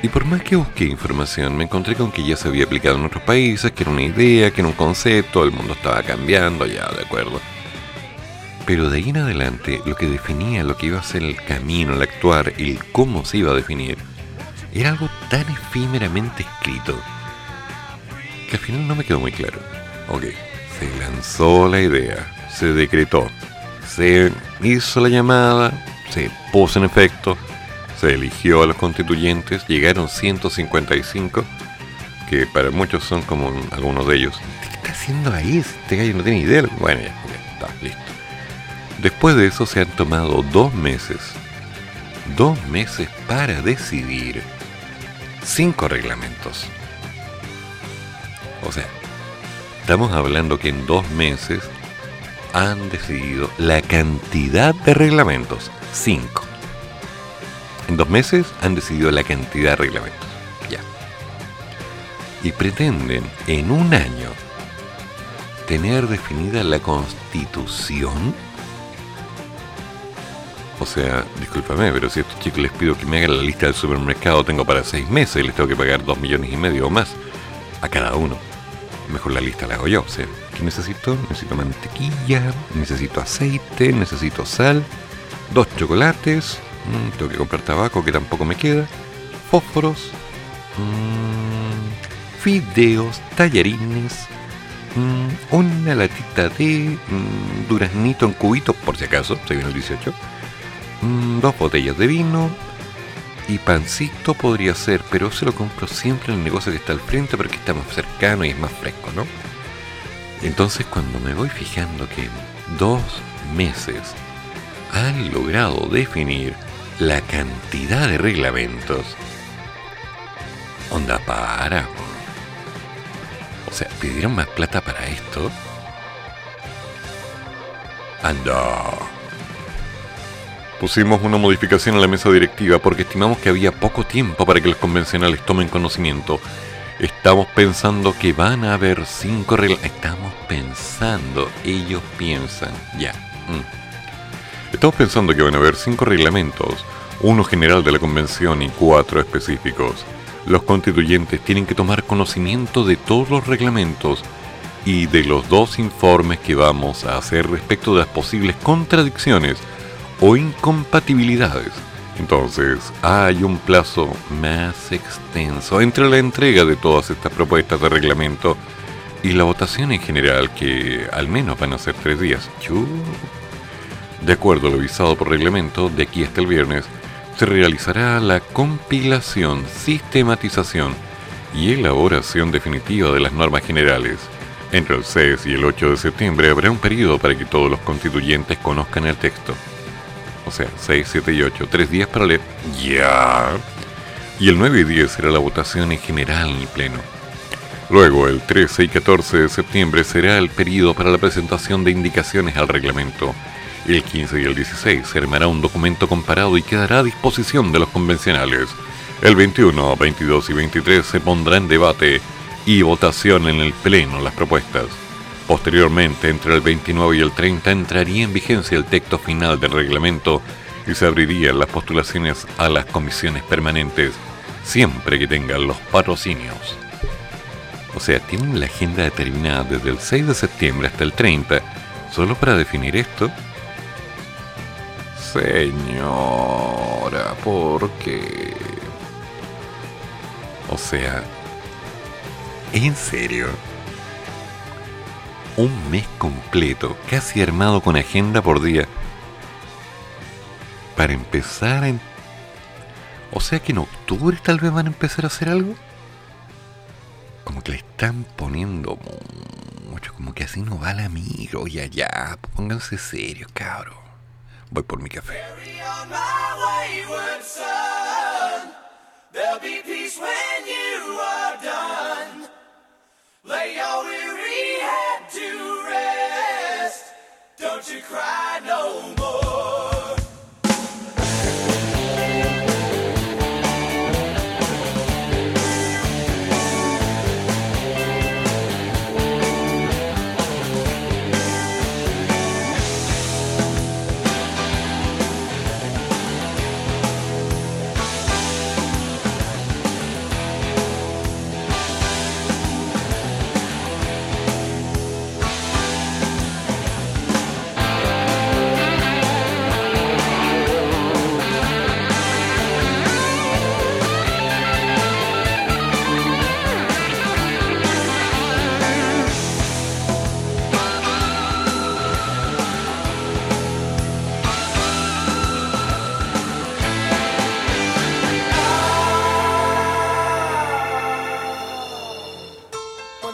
Y por más que busqué información, me encontré con que ya se había aplicado en otros países, que era una idea, que era un concepto, el mundo estaba cambiando, ya, de acuerdo. Pero de ahí en adelante, lo que definía lo que iba a ser el camino, el actuar, el cómo se iba a definir, era algo tan efímeramente escrito que al final no me quedó muy claro. Ok, se lanzó la idea, se decretó, se hizo la llamada, se puso en efecto, se eligió a los constituyentes, llegaron 155, que para muchos son como algunos de ellos. ¿Qué está haciendo ahí? Este gallo no tiene idea. Bueno, ya, ya está, listo. Después de eso se han tomado dos meses, dos meses para decidir cinco reglamentos. O sea, estamos hablando que en dos meses han decidido la cantidad de reglamentos. Cinco. En dos meses han decidido la cantidad de reglamentos. Ya. Y pretenden en un año tener definida la constitución. O sea, discúlpame, pero si a estos chicos les pido que me hagan la lista del supermercado, tengo para seis meses y les tengo que pagar dos millones y medio o más a cada uno. Mejor la lista la hago yo. O sea, ¿qué necesito? Necesito mantequilla, necesito aceite, necesito sal, dos chocolates, mm, tengo que comprar tabaco que tampoco me queda, fósforos, mm, fideos, tallarines, mm, una latita de duraznito en cubitos, por si acaso, se viene el 18, mm, dos botellas de vino, y pancito podría ser, pero se lo compro siempre en el negocio que está al frente porque está más cercano y es más fresco, ¿no? Entonces cuando me voy fijando que en dos meses han logrado definir la cantidad de reglamentos, onda para. O sea, ¿pidieron más plata para esto? Anda. Pusimos una modificación a la mesa directiva porque estimamos que había poco tiempo para que los convencionales tomen conocimiento. Estamos pensando que van a haber cinco. Estamos pensando, ellos piensan. Ya. mm. Estamos pensando que van a haber cinco reglamentos, uno general de la convención y cuatro específicos. Los constituyentes tienen que tomar conocimiento de todos los reglamentos y de los dos informes que vamos a hacer respecto de las posibles contradicciones o incompatibilidades. Entonces, hay un plazo más extenso entre la entrega de todas estas propuestas de reglamento y la votación en general, que al menos van a ser tres días. De acuerdo a lo avisado por reglamento, de aquí hasta el viernes, se realizará la compilación, sistematización y elaboración definitiva de las normas generales. Entre el 6 y el 8 de septiembre habrá un periodo para que todos los constituyentes conozcan el texto. O sea, 6, 7 y 8, tres días para leer. Ya. Y el 9 y 10 será la votación en general en el Pleno. Luego, el 13 y 14 de septiembre será el periodo para la presentación de indicaciones al reglamento. El 15 y el 16 se armará un documento comparado y quedará a disposición de los convencionales. El 21, 22 y 23 se pondrá en debate y votación en el Pleno las propuestas. Posteriormente, entre el 29 y el 30 entraría en vigencia el texto final del reglamento y se abrirían las postulaciones a las comisiones permanentes, siempre que tengan los patrocinios. O sea, tienen la agenda determinada desde el 6 de septiembre hasta el 30, solo para definir esto. Señora, ¿por qué? O sea, ¿en serio? Un mes completo, casi armado con agenda por día, para empezar en... O sea que en octubre tal vez van a empezar a hacer algo. Como que le están poniendo mucho, como que así no va la micro. Ya, ya, pónganse serios, cabrón. Voy por mi café. Don't you cry no more.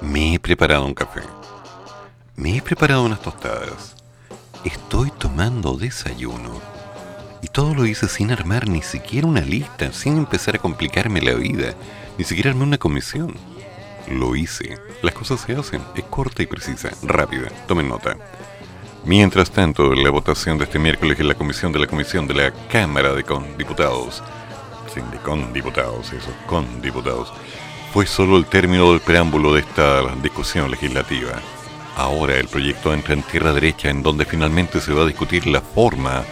Me he preparado un café. Me he preparado unas tostadas. Estoy tomando desayuno. Y todo lo hice sin armar ni siquiera una lista, sin empezar a complicarme la vida, ni siquiera armé una comisión. Lo hice. Las cosas se hacen. Es corta y precisa, rápida. Tomen nota. Mientras tanto, la votación de este miércoles en la comisión de la comisión de la Cámara de con Diputados, sí, de con diputados, eso, con diputados, fue solo el término del preámbulo de esta discusión legislativa. Ahora el proyecto entra en tierra derecha en donde finalmente se va a discutir la forma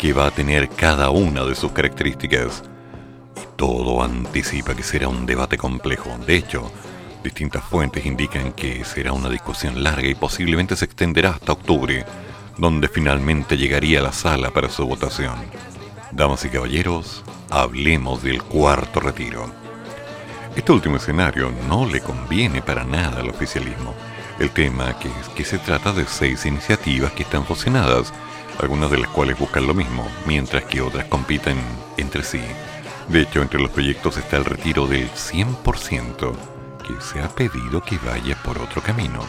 que va a tener cada una de sus características. Y todo anticipa que será un debate complejo. De hecho, distintas fuentes indican que será una discusión larga y posiblemente se extenderá hasta octubre, donde finalmente llegaría a la sala para su votación. Damas y caballeros, hablemos del cuarto retiro. Este último escenario no le conviene para nada al oficialismo. El tema que es que se trata de seis iniciativas que están fusionadas, algunas de las cuales buscan lo mismo, mientras que otras compiten entre sí. De hecho, entre los proyectos está el retiro del 100%, que se ha pedido que vaya por otro camino.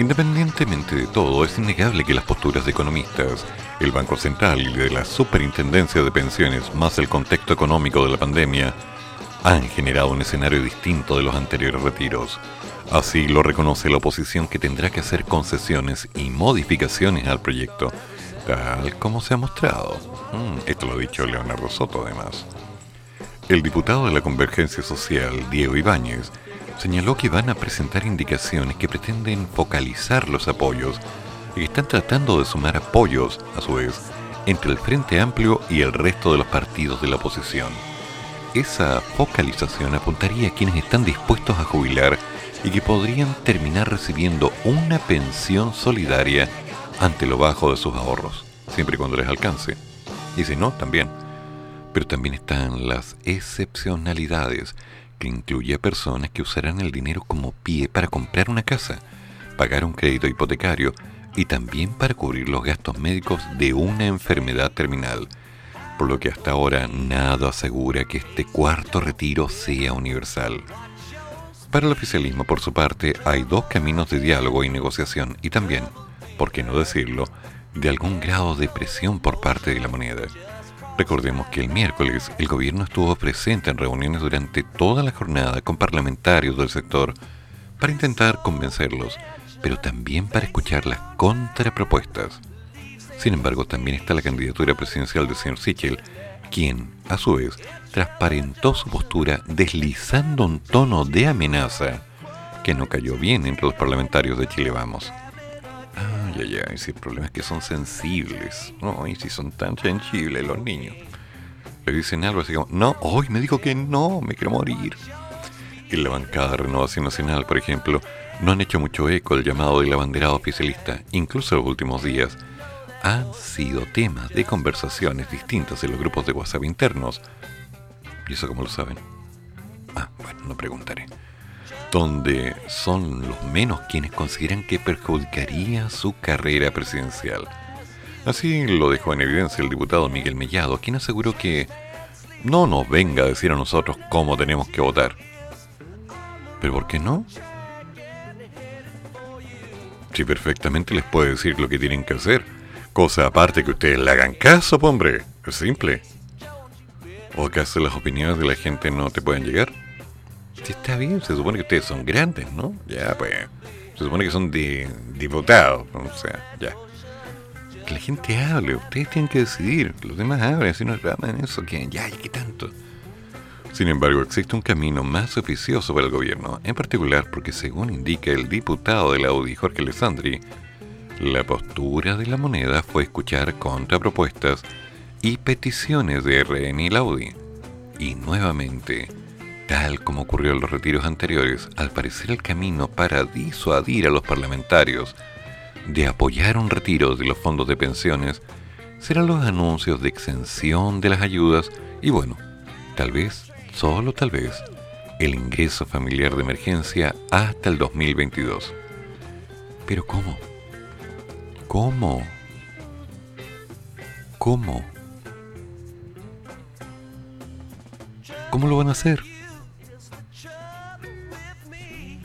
Independientemente de todo, es innegable que las posturas de economistas, el Banco Central y de la Superintendencia de Pensiones, más el contexto económico de la pandemia, han generado un escenario distinto de los anteriores retiros. Así lo reconoce la oposición que tendrá que hacer concesiones y modificaciones al proyecto, tal como se ha mostrado. Mm, esto lo ha dicho Leonardo Soto además. El diputado de la Convergencia Social, Diego Ibáñez, señaló que van a presentar indicaciones que pretenden focalizar los apoyos y que están tratando de sumar apoyos, a su vez, entre el Frente Amplio y el resto de los partidos de la oposición esa focalización apuntaría a quienes están dispuestos a jubilar y que podrían terminar recibiendo una pensión solidaria ante lo bajo de sus ahorros, siempre y cuando les alcance. Y si no, también. Pero también están las excepcionalidades, que incluye a personas que usarán el dinero como pie para comprar una casa, pagar un crédito hipotecario y también para cubrir los gastos médicos de una enfermedad terminal por lo que hasta ahora nada asegura que este cuarto retiro sea universal. Para el oficialismo, por su parte, hay dos caminos de diálogo y negociación y también, por qué no decirlo, de algún grado de presión por parte de la moneda. Recordemos que el miércoles el gobierno estuvo presente en reuniones durante toda la jornada con parlamentarios del sector para intentar convencerlos, pero también para escuchar las contrapropuestas. Sin embargo, también está la candidatura presidencial del señor Sichel, quien, a su vez, transparentó su postura deslizando un tono de amenaza que no cayó bien entre los parlamentarios de Chile Vamos. Ay, ay, ay, si el problema es que son sensibles, ¿no? Y si son tan sensibles los niños. Le dicen algo así como, no, hoy me dijo que no, me quiero morir. En la bancada de Renovación Nacional, por ejemplo, no han hecho mucho eco el llamado de la bandera oficialista, incluso en los últimos días han sido temas de conversaciones distintas en los grupos de WhatsApp internos. ¿Y eso cómo lo saben? Ah, bueno, no preguntaré. Donde son los menos quienes consideran que perjudicaría su carrera presidencial. Así lo dejó en evidencia el diputado Miguel Mellado, quien aseguró que no nos venga a decir a nosotros cómo tenemos que votar. ¿Pero por qué no? Si perfectamente les puede decir lo que tienen que hacer Cosa aparte que ustedes le hagan caso, hombre. Es simple. ¿O acaso las opiniones de la gente no te pueden llegar? Si está bien, se supone que ustedes son grandes, ¿no? Ya, pues. Se supone que son de, diputados, o sea, ya. Que la gente hable, ustedes tienen que decidir. Los demás hablen, si no en eso, que ya, ¿y qué tanto? Sin embargo, existe un camino más oficioso para el gobierno, en particular porque según indica el diputado de la UDI, Jorge Alessandri, la postura de la moneda fue escuchar contrapropuestas y peticiones de RN y Laudi. Y nuevamente, tal como ocurrió en los retiros anteriores, al parecer el camino para disuadir a los parlamentarios de apoyar un retiro de los fondos de pensiones serán los anuncios de exención de las ayudas y bueno, tal vez, solo tal vez, el ingreso familiar de emergencia hasta el 2022. Pero ¿cómo? ¿Cómo? ¿Cómo? ¿Cómo lo van a hacer?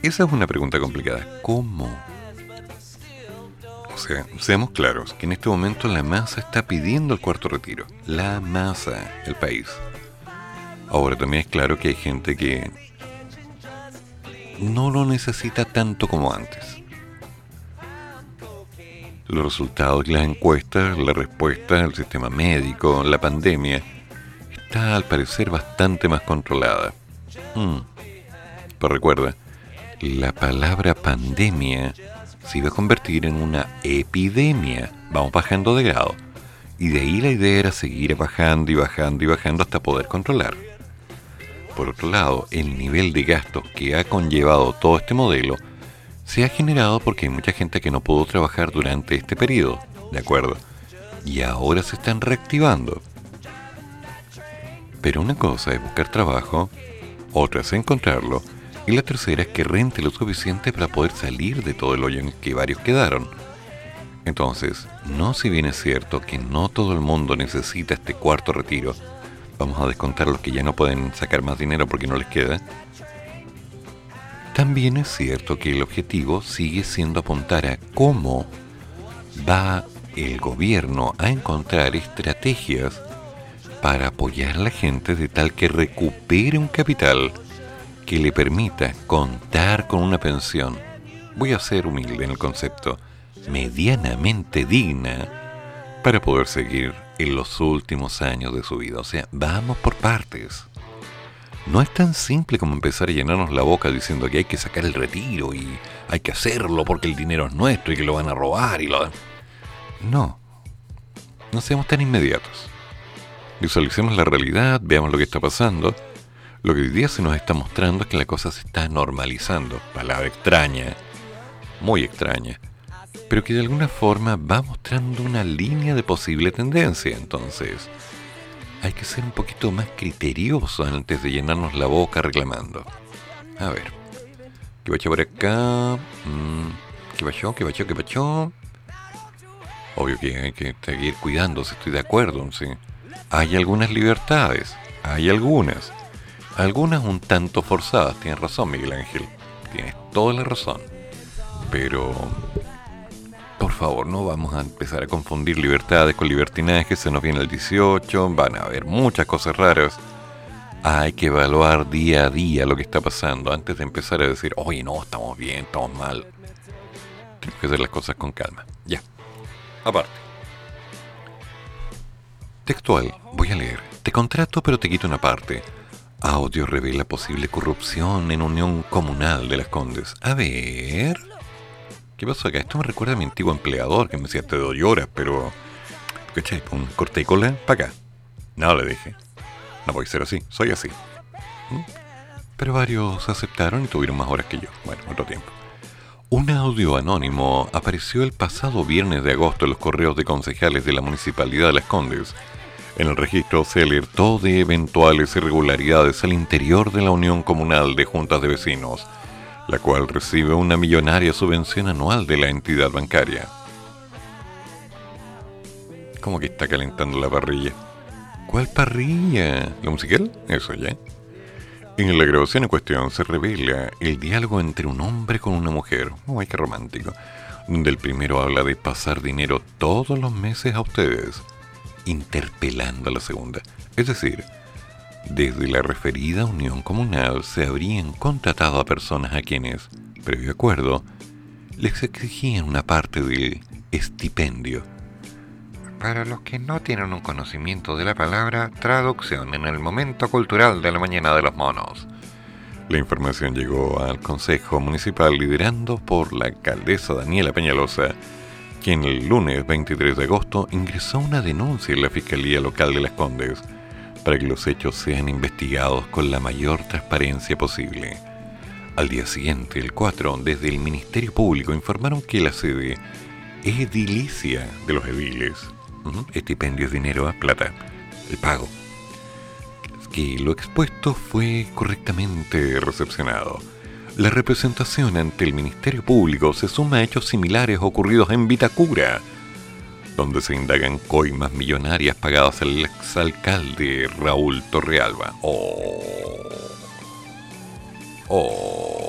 Esa es una pregunta complicada. ¿Cómo? O sea, seamos claros que en este momento la masa está pidiendo el cuarto retiro. La masa, el país. Ahora también es claro que hay gente que no lo necesita tanto como antes. Los resultados de las encuestas, la respuesta del sistema médico, la pandemia, está al parecer bastante más controlada. Mm. Pero recuerda, la palabra pandemia se iba a convertir en una epidemia. Vamos bajando de grado. Y de ahí la idea era seguir bajando y bajando y bajando hasta poder controlar. Por otro lado, el nivel de gastos que ha conllevado todo este modelo se ha generado porque hay mucha gente que no pudo trabajar durante este periodo, ¿de acuerdo? Y ahora se están reactivando. Pero una cosa es buscar trabajo, otra es encontrarlo, y la tercera es que rente lo suficiente para poder salir de todo el hoyo en que varios quedaron. Entonces, no si bien es cierto que no todo el mundo necesita este cuarto retiro, vamos a descontar los que ya no pueden sacar más dinero porque no les queda, también es cierto que el objetivo sigue siendo apuntar a cómo va el gobierno a encontrar estrategias para apoyar a la gente de tal que recupere un capital que le permita contar con una pensión, voy a ser humilde en el concepto, medianamente digna para poder seguir en los últimos años de su vida. O sea, vamos por partes. No es tan simple como empezar a llenarnos la boca diciendo que hay que sacar el retiro y hay que hacerlo porque el dinero es nuestro y que lo van a robar y lo... No, no seamos tan inmediatos. Visualicemos la realidad, veamos lo que está pasando. Lo que hoy día se nos está mostrando es que la cosa se está normalizando. Palabra extraña, muy extraña, pero que de alguna forma va mostrando una línea de posible tendencia. Entonces, hay que ser un poquito más criterioso antes de llenarnos la boca reclamando. A ver, ¿qué pasó por acá? Mm, ¿Qué pasó? ¿Qué pasó? ¿Qué pasó? Obvio que hay que seguir cuidándose, estoy de acuerdo, sí. Hay algunas libertades, hay algunas. Algunas un tanto forzadas, tienes razón Miguel Ángel, tienes toda la razón. Pero por favor, no vamos a empezar a confundir libertades con libertinaje, se nos viene el 18, van a haber muchas cosas raras. Hay que evaluar día a día lo que está pasando antes de empezar a decir, oye, no, estamos bien, estamos mal. Tenemos que hacer las cosas con calma. Ya. Aparte. Textual, voy a leer. Te contrato pero te quito una parte. Audio revela posible corrupción en unión comunal de las Condes. A ver. ¿Qué pasó acá? Esto me recuerda a mi antiguo empleador que me decía te doy horas, pero. ¿Cachai? Un corte y cola para acá. No, le dije. No a ser así, soy así. ¿Mm? Pero varios aceptaron y tuvieron más horas que yo. Bueno, otro tiempo. Un audio anónimo apareció el pasado viernes de agosto en los correos de concejales de la Municipalidad de Las Condes. En el registro se alertó de eventuales irregularidades al interior de la Unión Comunal de Juntas de Vecinos la cual recibe una millonaria subvención anual de la entidad bancaria. ¿Cómo que está calentando la parrilla? ¿Cuál parrilla? ¿La musical? Eso ya. En la grabación en cuestión se revela el diálogo entre un hombre con una mujer, ¡ay qué romántico! Donde el primero habla de pasar dinero todos los meses a ustedes, interpelando a la segunda. Es decir, desde la referida unión comunal se habrían contratado a personas a quienes, previo acuerdo, les exigían una parte del estipendio. Para los que no tienen un conocimiento de la palabra, traducción en el momento cultural de la mañana de los monos. La información llegó al Consejo Municipal liderando por la alcaldesa Daniela Peñalosa, quien el lunes 23 de agosto ingresó una denuncia en la Fiscalía Local de Las Condes para que los hechos sean investigados con la mayor transparencia posible. Al día siguiente, el 4, desde el Ministerio Público informaron que la sede edilicia de los ediles, estipendios, dinero a plata, el pago, que lo expuesto fue correctamente recepcionado. La representación ante el Ministerio Público se suma a hechos similares ocurridos en Vitacura, donde se indagan coimas millonarias pagadas al exalcalde Raúl Torrealba. Oh. Oh.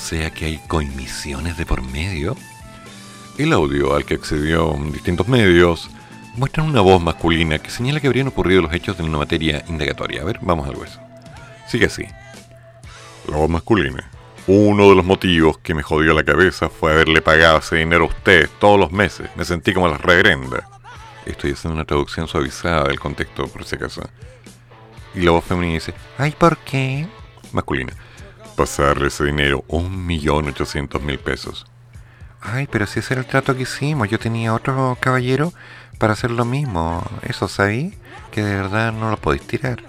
sea que hay coimisiones de por medio. El audio al que accedió distintos medios muestra una voz masculina que señala que habrían ocurrido los hechos de una materia indagatoria. A ver, vamos al hueso. Sigue así. La voz masculina. Uno de los motivos que me jodió la cabeza fue haberle pagado ese dinero a usted todos los meses. Me sentí como la reverenda. Estoy haciendo una traducción suavizada del contexto, por si acaso. Y la voz femenina dice, ay, ¿por qué? Masculina. Pasarle ese dinero, un millón ochocientos mil pesos. Ay, pero si ese era el trato que hicimos, yo tenía otro caballero para hacer lo mismo. Eso, ¿sabí? Que de verdad no lo podéis tirar.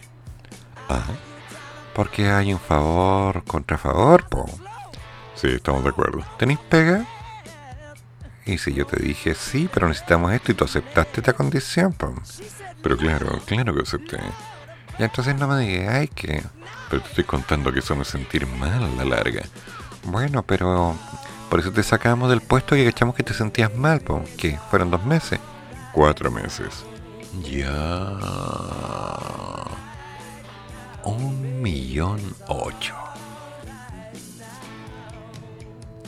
Ajá. Porque hay un favor contra favor, po. Sí, estamos de acuerdo. ¿Tenéis pega? Y si yo te dije sí, pero necesitamos esto y tú aceptaste esta condición, po. Pero claro, claro que acepté. Y entonces no me digas, ay, que... Pero te estoy contando que eso me sentir mal a la larga. Bueno, pero... Por eso te sacamos del puesto y echamos que te sentías mal, po. Que fueron dos meses. Cuatro meses. Ya. Un millón ocho.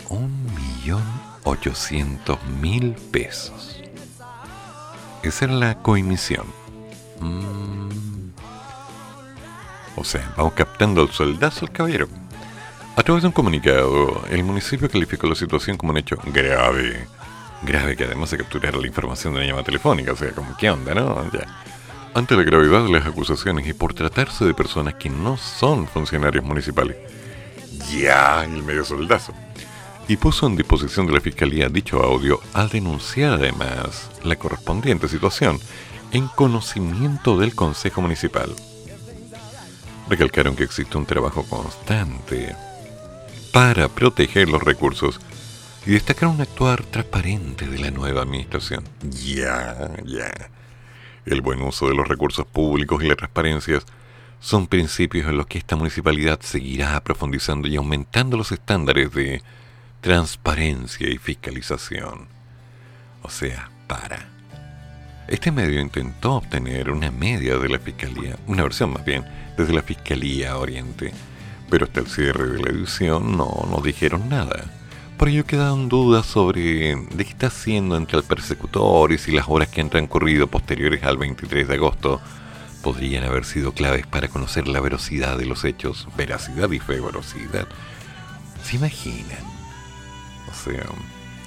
Un millón ochocientos mil pesos. Esa es la coimisión. Mm. O sea, vamos captando el soldazo al caballero. A través de un comunicado, el municipio calificó la situación como un hecho grave. Grave que además se capturara la información de una llamada telefónica, o sea, como qué onda, ¿no? Ya. Ante la gravedad de las acusaciones y por tratarse de personas que no son funcionarios municipales. Ya, el medio soldazo. Y puso en disposición de la Fiscalía dicho audio al denunciar además la correspondiente situación en conocimiento del Consejo Municipal. Recalcaron que existe un trabajo constante para proteger los recursos y destacar un actuar transparente de la nueva administración. Ya, ya. El buen uso de los recursos públicos y las transparencias son principios en los que esta municipalidad seguirá profundizando y aumentando los estándares de transparencia y fiscalización. O sea, para. Este medio intentó obtener una media de la Fiscalía, una versión más bien, desde la Fiscalía Oriente, pero hasta el cierre de la edición no nos dijeron nada. Por ello quedan dudas sobre de qué está haciendo entre el persecutor y si las horas que han transcurrido posteriores al 23 de agosto podrían haber sido claves para conocer la veracidad de los hechos, veracidad y veracidad. ¿Se imaginan? O sea,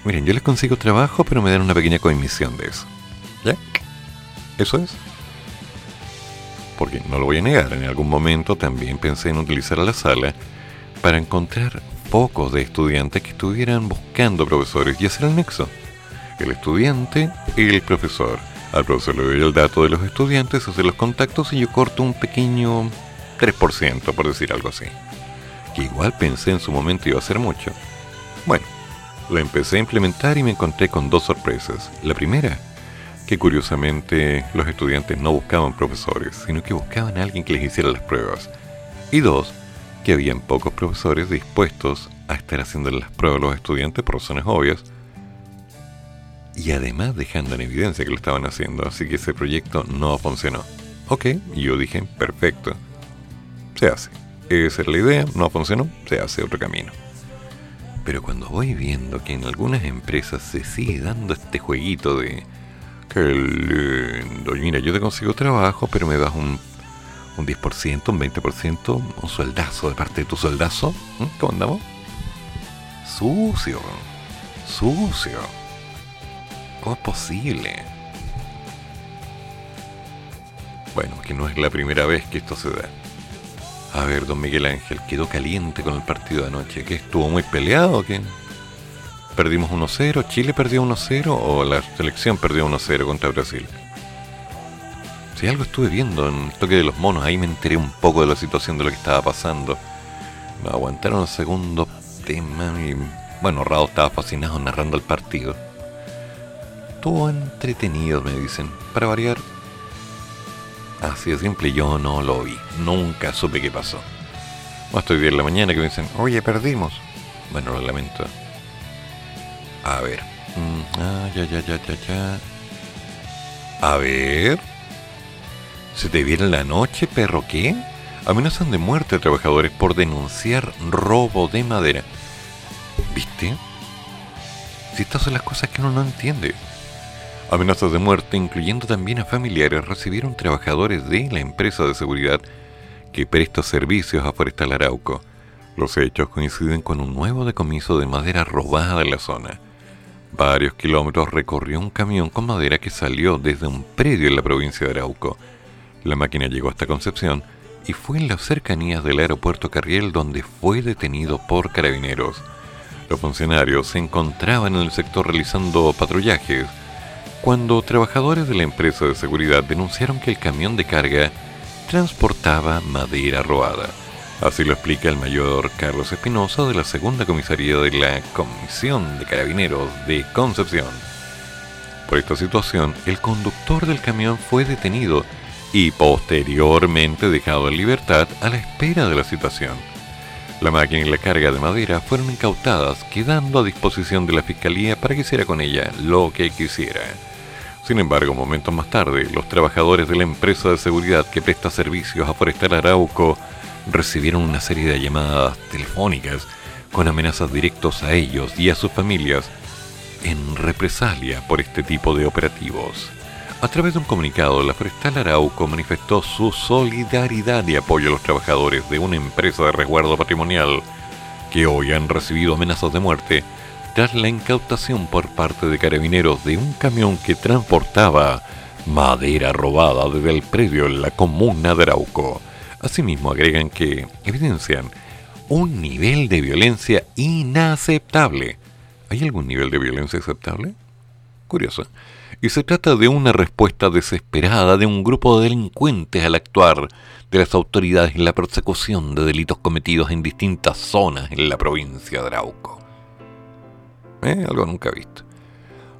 miren, yo les consigo trabajo, pero me dan una pequeña comisión de eso. ¿Ya? Eso es. Porque no lo voy a negar, en algún momento también pensé en utilizar la sala para encontrar pocos de estudiantes que estuvieran buscando profesores y hacer el nexo. El estudiante y el profesor. Al profesor le doy el dato de los estudiantes, hace los contactos y yo corto un pequeño 3%, por decir algo así. Que igual pensé en su momento iba a ser mucho. Bueno, la empecé a implementar y me encontré con dos sorpresas. La primera, que curiosamente los estudiantes no buscaban profesores, sino que buscaban a alguien que les hiciera las pruebas. Y dos, que habían pocos profesores dispuestos a estar haciendo las pruebas a los estudiantes por razones obvias, y además dejando en evidencia que lo estaban haciendo, así que ese proyecto no funcionó. Ok, yo dije, perfecto, se hace. Esa es la idea, no funcionó, se hace otro camino. Pero cuando voy viendo que en algunas empresas se sigue dando este jueguito de... Qué lindo, mira, yo te consigo trabajo, pero me das un un 10%, un 20%, un sueldazo de parte de tu sueldazo. ¿Mm? ¿Cómo andamos? Sucio, sucio. ¿Cómo es posible? Bueno, que no es la primera vez que esto se da. A ver, don Miguel Ángel, quedó caliente con el partido de anoche. ¿Qué estuvo muy peleado qué? ¿Perdimos 1-0? ¿Chile perdió 1-0 o la selección perdió 1-0 contra Brasil? Si algo estuve viendo en el toque de los monos, ahí me enteré un poco de la situación de lo que estaba pasando. Me aguantaron el segundo tema y bueno, Rado estaba fascinado narrando el partido. Estuvo entretenido, me dicen. Para variar, así de simple, yo no lo vi. Nunca supe qué pasó. Hasta hoy día en la mañana que me dicen, oye, perdimos. Bueno, lo lamento. A ver. Mm, ah, ya, ya, ya, ya, ya. A ver. ¿Se te viene la noche, perro qué? Amenazan de muerte a trabajadores por denunciar robo de madera. ¿Viste? Si estas son las cosas que uno no entiende. Amenazas de muerte, incluyendo también a familiares, recibieron trabajadores de la empresa de seguridad que presta servicios a Forestal Arauco. Los hechos coinciden con un nuevo decomiso de madera robada en la zona. Varios kilómetros recorrió un camión con madera que salió desde un predio en la provincia de Arauco. La máquina llegó hasta Concepción y fue en las cercanías del aeropuerto Carriel donde fue detenido por carabineros. Los funcionarios se encontraban en el sector realizando patrullajes cuando trabajadores de la empresa de seguridad denunciaron que el camión de carga transportaba madera robada. Así lo explica el mayor Carlos Espinosa de la segunda comisaría de la Comisión de Carabineros de Concepción. Por esta situación, el conductor del camión fue detenido y posteriormente dejado en libertad a la espera de la situación. La máquina y la carga de madera fueron incautadas, quedando a disposición de la Fiscalía para que hiciera con ella lo que quisiera. Sin embargo, momentos más tarde, los trabajadores de la empresa de seguridad que presta servicios a Forestal Arauco recibieron una serie de llamadas telefónicas con amenazas directos a ellos y a sus familias en represalia por este tipo de operativos. A través de un comunicado, la Forestal Arauco manifestó su solidaridad y apoyo a los trabajadores de una empresa de resguardo patrimonial que hoy han recibido amenazas de muerte tras la incautación por parte de carabineros de un camión que transportaba madera robada desde el predio en la comuna de Arauco. Asimismo agregan que evidencian un nivel de violencia inaceptable. ¿Hay algún nivel de violencia aceptable? Curioso y se trata de una respuesta desesperada de un grupo de delincuentes al actuar de las autoridades en la persecución de delitos cometidos en distintas zonas en la provincia de Arauco. Eh, algo nunca visto.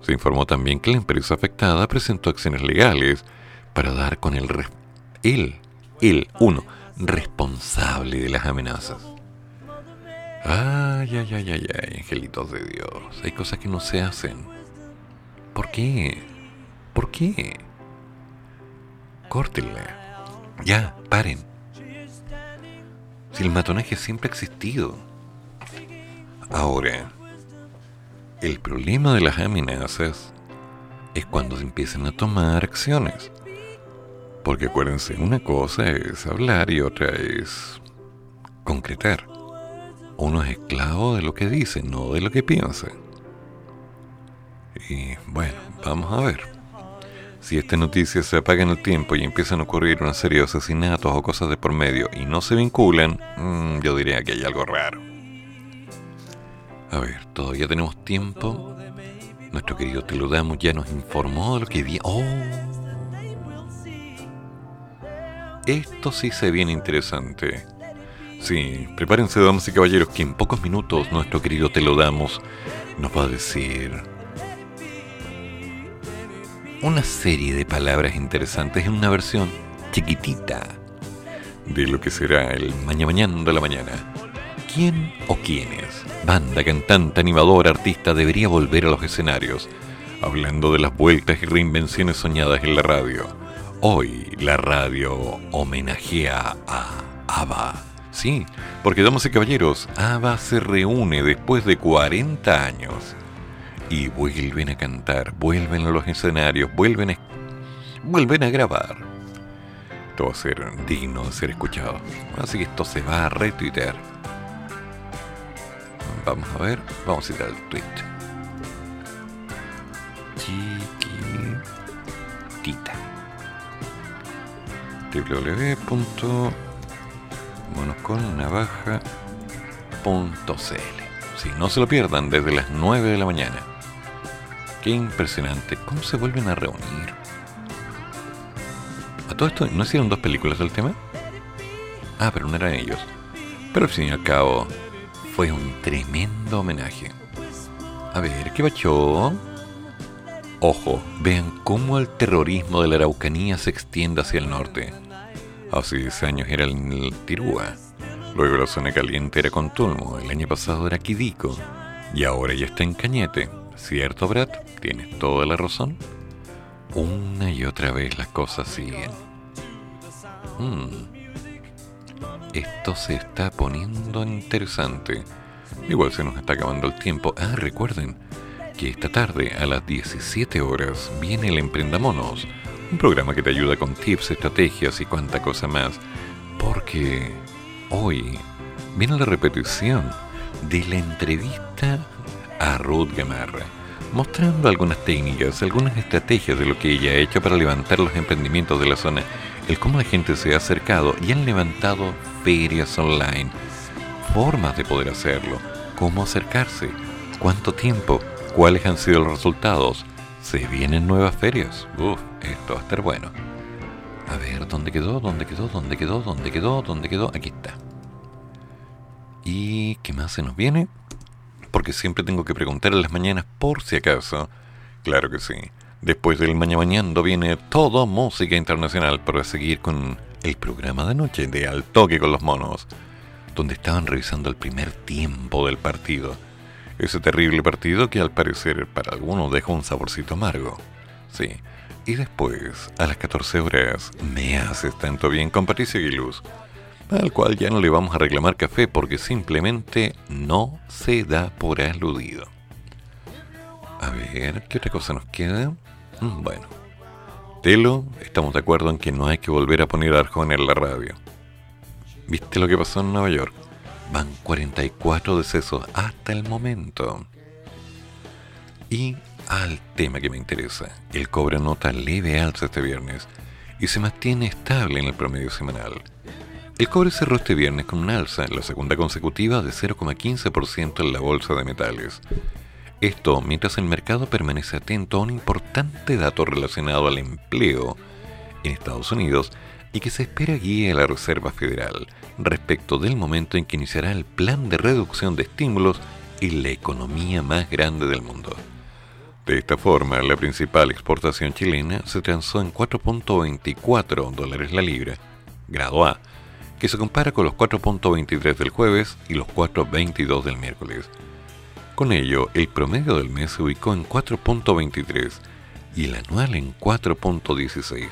Se informó también que la empresa afectada presentó acciones legales para dar con el él, él, uno, responsable de las amenazas. Ay, ay, ay, ay, ay, angelitos de Dios. Hay cosas que no se hacen ¿Por qué? ¿Por qué? Córtenla. Ya, paren. Si el matonaje siempre ha existido. Ahora, el problema de las amenazas es cuando se empiezan a tomar acciones. Porque acuérdense, una cosa es hablar y otra es concretar. Uno es esclavo de lo que dice, no de lo que piensa. Y bueno, vamos a ver. Si esta noticia se apaga en el tiempo y empiezan a ocurrir una serie de asesinatos o cosas de por medio y no se vinculan, mm, yo diría que hay algo raro. A ver, todavía tenemos tiempo. Nuestro querido Teludamos ya nos informó de lo que vi. ¡Oh! Esto sí se viene interesante. Sí, prepárense, damas y caballeros, que en pocos minutos nuestro querido Teludamos nos va a decir una serie de palabras interesantes en una versión chiquitita de lo que será el Mañana Mañana de la Mañana. ¿Quién o quiénes? Banda, cantante, animador, artista debería volver a los escenarios, hablando de las vueltas y reinvenciones soñadas en la radio. Hoy la radio homenajea a ABBA. Sí, porque damas y caballeros, ABBA se reúne después de 40 años y vuelven a cantar, vuelven a los escenarios, vuelven a, vuelven a grabar. Esto va ser digno de ser escuchado. Así que esto se va a retuitear. Vamos a ver, vamos a ir al tweet. Chiquitita. www.monoscolnavaja.cl Si no se lo pierdan desde las 9 de la mañana. Qué impresionante. ¿Cómo se vuelven a reunir? A todo esto, ¿no hicieron dos películas del tema? Ah, pero no eran ellos. Pero al fin y al cabo, fue un tremendo homenaje. A ver, ¿qué bachó? Ojo, vean cómo el terrorismo de la Araucanía se extiende hacia el norte. Hace 10 años era el Tirúa, luego la zona caliente era Contulmo, el año pasado era Quidico, y ahora ya está en Cañete. ¿Cierto, Brad? Tienes toda la razón. Una y otra vez las cosas siguen. Hmm. Esto se está poniendo interesante. Igual se nos está acabando el tiempo. Ah, recuerden que esta tarde a las 17 horas viene el Emprendamonos, un programa que te ayuda con tips, estrategias y cuánta cosa más. Porque hoy viene la repetición de la entrevista a Ruth Gamarra, mostrando algunas técnicas, algunas estrategias de lo que ella ha hecho para levantar los emprendimientos de la zona, el cómo la gente se ha acercado y han levantado ferias online, formas de poder hacerlo, cómo acercarse, cuánto tiempo, cuáles han sido los resultados. Se vienen nuevas ferias. Uf, esto va a estar bueno. A ver, ¿dónde quedó? ¿Dónde quedó? ¿Dónde quedó? ¿Dónde quedó? ¿Dónde quedó? Aquí está. ¿Y qué más se nos viene? Porque siempre tengo que preguntar en las mañanas por si acaso. Claro que sí. Después del mañana mañana viene todo música internacional para seguir con el programa de noche de Al Toque con los Monos, donde estaban revisando el primer tiempo del partido ese terrible partido que al parecer para algunos dejó un saborcito amargo. Sí. Y después, a las 14 horas, me haces tanto bien con Patricia Aguiluz, al cual ya no le vamos a reclamar café porque simplemente no se da por aludido. A ver, ¿qué otra cosa nos queda? Mm, bueno. Telo, estamos de acuerdo en que no hay que volver a poner a Arjona en la radio. ¿Viste lo que pasó en Nueva York? Van 44 decesos hasta el momento. Y al tema que me interesa, el cobre nota leve alza este viernes y se mantiene estable en el promedio semanal. El cobre cerró este viernes con un alza, la segunda consecutiva, de 0,15% en la bolsa de metales. Esto mientras el mercado permanece atento a un importante dato relacionado al empleo en Estados Unidos y que se espera guíe a la Reserva Federal respecto del momento en que iniciará el plan de reducción de estímulos en la economía más grande del mundo. De esta forma, la principal exportación chilena se transó en 4.24 dólares la libra, grado A, que se compara con los 4.23 del jueves y los 4.22 del miércoles. Con ello, el promedio del mes se ubicó en 4.23 y el anual en 4.16.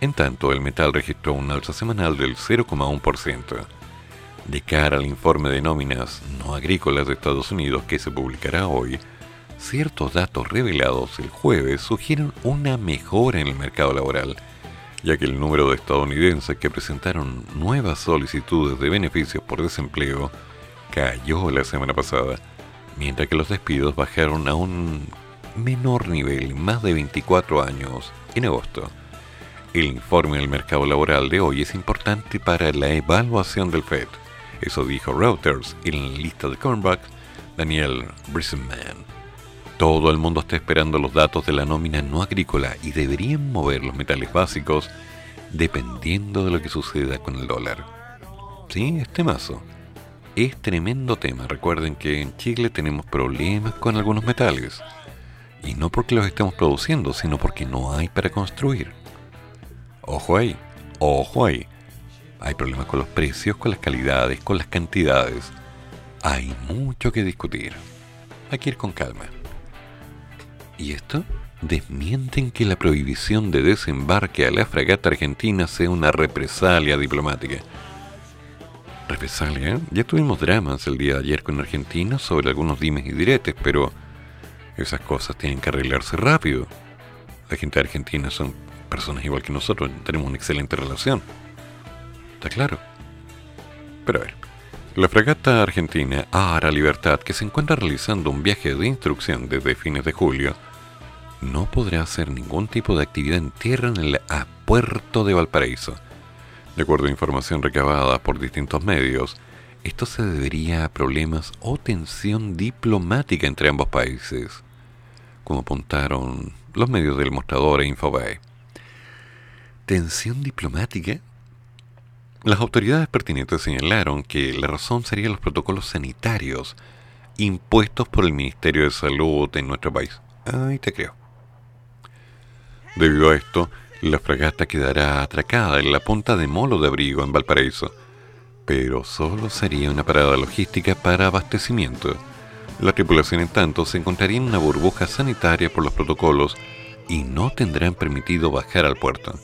En tanto, el metal registró un alza semanal del 0,1%. De cara al informe de nóminas no agrícolas de Estados Unidos que se publicará hoy, ciertos datos revelados el jueves sugieren una mejora en el mercado laboral, ya que el número de estadounidenses que presentaron nuevas solicitudes de beneficios por desempleo cayó la semana pasada, mientras que los despidos bajaron a un menor nivel, más de 24 años, en agosto. El informe del mercado laboral de hoy es importante para la evaluación del FED. Eso dijo Reuters en la lista de Cornback, Daniel Brisenman. Todo el mundo está esperando los datos de la nómina no agrícola y deberían mover los metales básicos dependiendo de lo que suceda con el dólar. Sí, es temazo. Es tremendo tema. Recuerden que en Chile tenemos problemas con algunos metales. Y no porque los estemos produciendo, sino porque no hay para construir. Ojo ahí, ojo ahí. Hay problemas con los precios, con las calidades, con las cantidades. Hay mucho que discutir. Hay que ir con calma. ¿Y esto? Desmienten que la prohibición de desembarque a la fragata argentina sea una represalia diplomática. ¿Represalia? Ya tuvimos dramas el día de ayer con Argentina sobre algunos dimes y diretes, pero esas cosas tienen que arreglarse rápido. La gente Argentina son personas igual que nosotros, tenemos una excelente relación. ¿Está claro? Pero a ver, la fragata argentina Ara Libertad, que se encuentra realizando un viaje de instrucción desde fines de julio, no podrá hacer ningún tipo de actividad en tierra en el puerto de Valparaíso. De acuerdo a información recabada por distintos medios, esto se debería a problemas o tensión diplomática entre ambos países, como apuntaron los medios del mostrador e Infobae tensión diplomática? Las autoridades pertinentes señalaron que la razón sería los protocolos sanitarios impuestos por el Ministerio de Salud en nuestro país. Ay, te creo. Debido a esto, la fragata quedará atracada en la punta de Molo de Abrigo en Valparaíso, pero solo sería una parada logística para abastecimiento. La tripulación, en tanto, se encontraría en una burbuja sanitaria por los protocolos y no tendrán permitido bajar al puerto.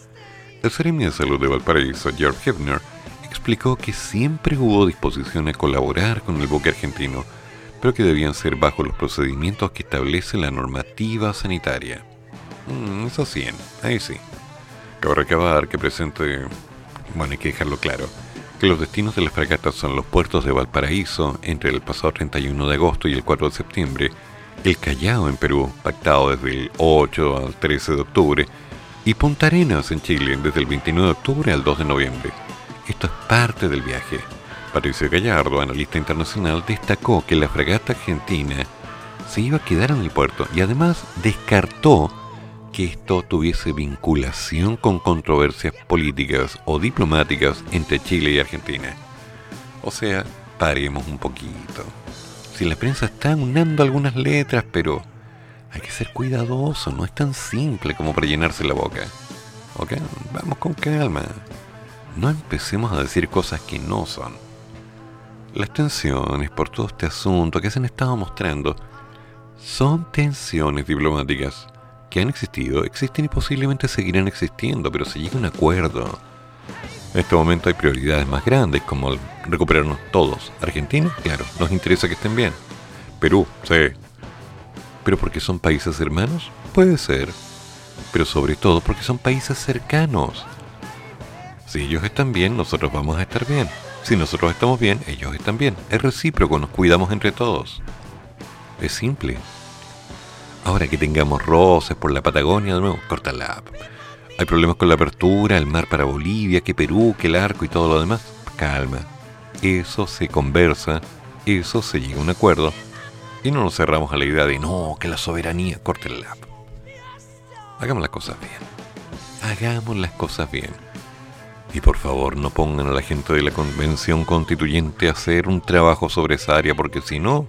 El Seremi de Salud de Valparaíso, George Hefner, explicó que siempre hubo disposición a colaborar con el buque argentino pero que debían ser bajo los procedimientos que establece la normativa sanitaria. Mm, eso sí, ahí sí. Cabe recabar que presente, bueno, hay que dejarlo claro, que los destinos de las fragatas son los puertos de Valparaíso entre el pasado 31 de agosto y el 4 de septiembre, el Callao en Perú, pactado desde el 8 al 13 de octubre, y Punta Arenas en Chile desde el 29 de octubre al 2 de noviembre. Esto es parte del viaje. Patricio Gallardo, analista internacional, destacó que la fragata argentina se iba a quedar en el puerto y además descartó que esto tuviese vinculación con controversias políticas o diplomáticas entre Chile y Argentina. O sea, paremos un poquito. Si la prensa está unando algunas letras, pero hay que ser cuidadoso, no es tan simple como para llenarse la boca. ¿Ok? Vamos con calma. No empecemos a decir cosas que no son. Las tensiones por todo este asunto que se han estado mostrando son tensiones diplomáticas que han existido, existen y posiblemente seguirán existiendo, pero se llega a un acuerdo. En este momento hay prioridades más grandes, como recuperarnos todos. Argentina, claro, nos interesa que estén bien. Perú, sí. ¿Pero porque son países hermanos? Puede ser. Pero sobre todo porque son países cercanos. Si ellos están bien, nosotros vamos a estar bien. Si nosotros estamos bien, ellos están bien. Es recíproco, nos cuidamos entre todos. Es simple. Ahora que tengamos roces por la Patagonia, de nuevo, corta Hay problemas con la apertura, el mar para Bolivia, que Perú, que el arco y todo lo demás. Calma. Eso se conversa, eso se llega a un acuerdo. Y no nos cerramos a la idea de no, que la soberanía, corte el Hagamos las cosas bien. Hagamos las cosas bien. Y por favor, no pongan a la gente de la convención constituyente a hacer un trabajo sobre esa área, porque si no,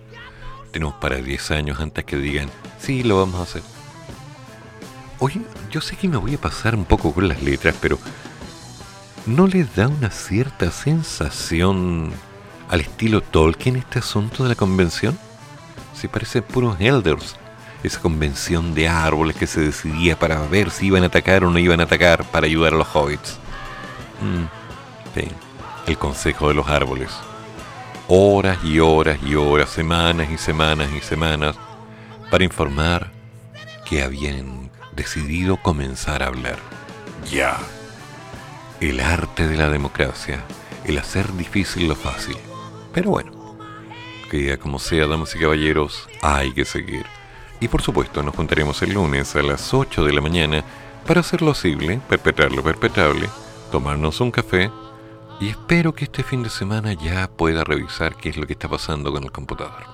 tenemos para 10 años antes que digan, Sí, lo vamos a hacer. Oye, yo sé que me voy a pasar un poco con las letras, pero ¿no les da una cierta sensación al estilo Tolkien este asunto de la convención? Si parecen puros elders. Esa convención de árboles que se decidía para ver si iban a atacar o no iban a atacar para ayudar a los hobbits. Mm, el consejo de los árboles. Horas y horas y horas, semanas y semanas y semanas para informar que habían decidido comenzar a hablar. Ya. El arte de la democracia, el hacer difícil lo fácil. Pero bueno, que como sea, damas y caballeros, hay que seguir. Y por supuesto, nos juntaremos el lunes a las 8 de la mañana para hacer lo posible, perpetrar lo perpetrable, tomarnos un café y espero que este fin de semana ya pueda revisar qué es lo que está pasando con el computador.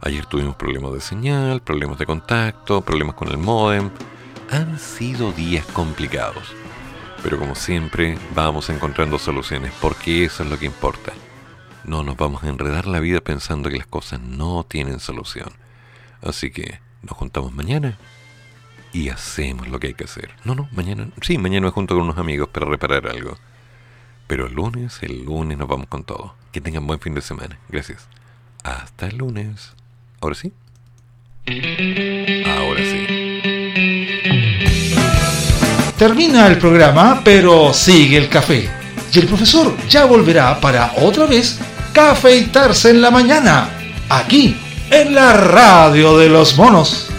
Ayer tuvimos problemas de señal, problemas de contacto, problemas con el modem. Han sido días complicados. Pero como siempre, vamos encontrando soluciones porque eso es lo que importa. No nos vamos a enredar la vida pensando que las cosas no tienen solución. Así que nos juntamos mañana y hacemos lo que hay que hacer. No, no, mañana, sí, mañana me junto con unos amigos para reparar algo. Pero el lunes, el lunes nos vamos con todo. Que tengan buen fin de semana. Gracias. Hasta el lunes. ¿Ahora sí? Ahora sí. Termina el programa, pero sigue el café. Y el profesor ya volverá para otra vez cafeitarse en la mañana, aquí, en la radio de los monos.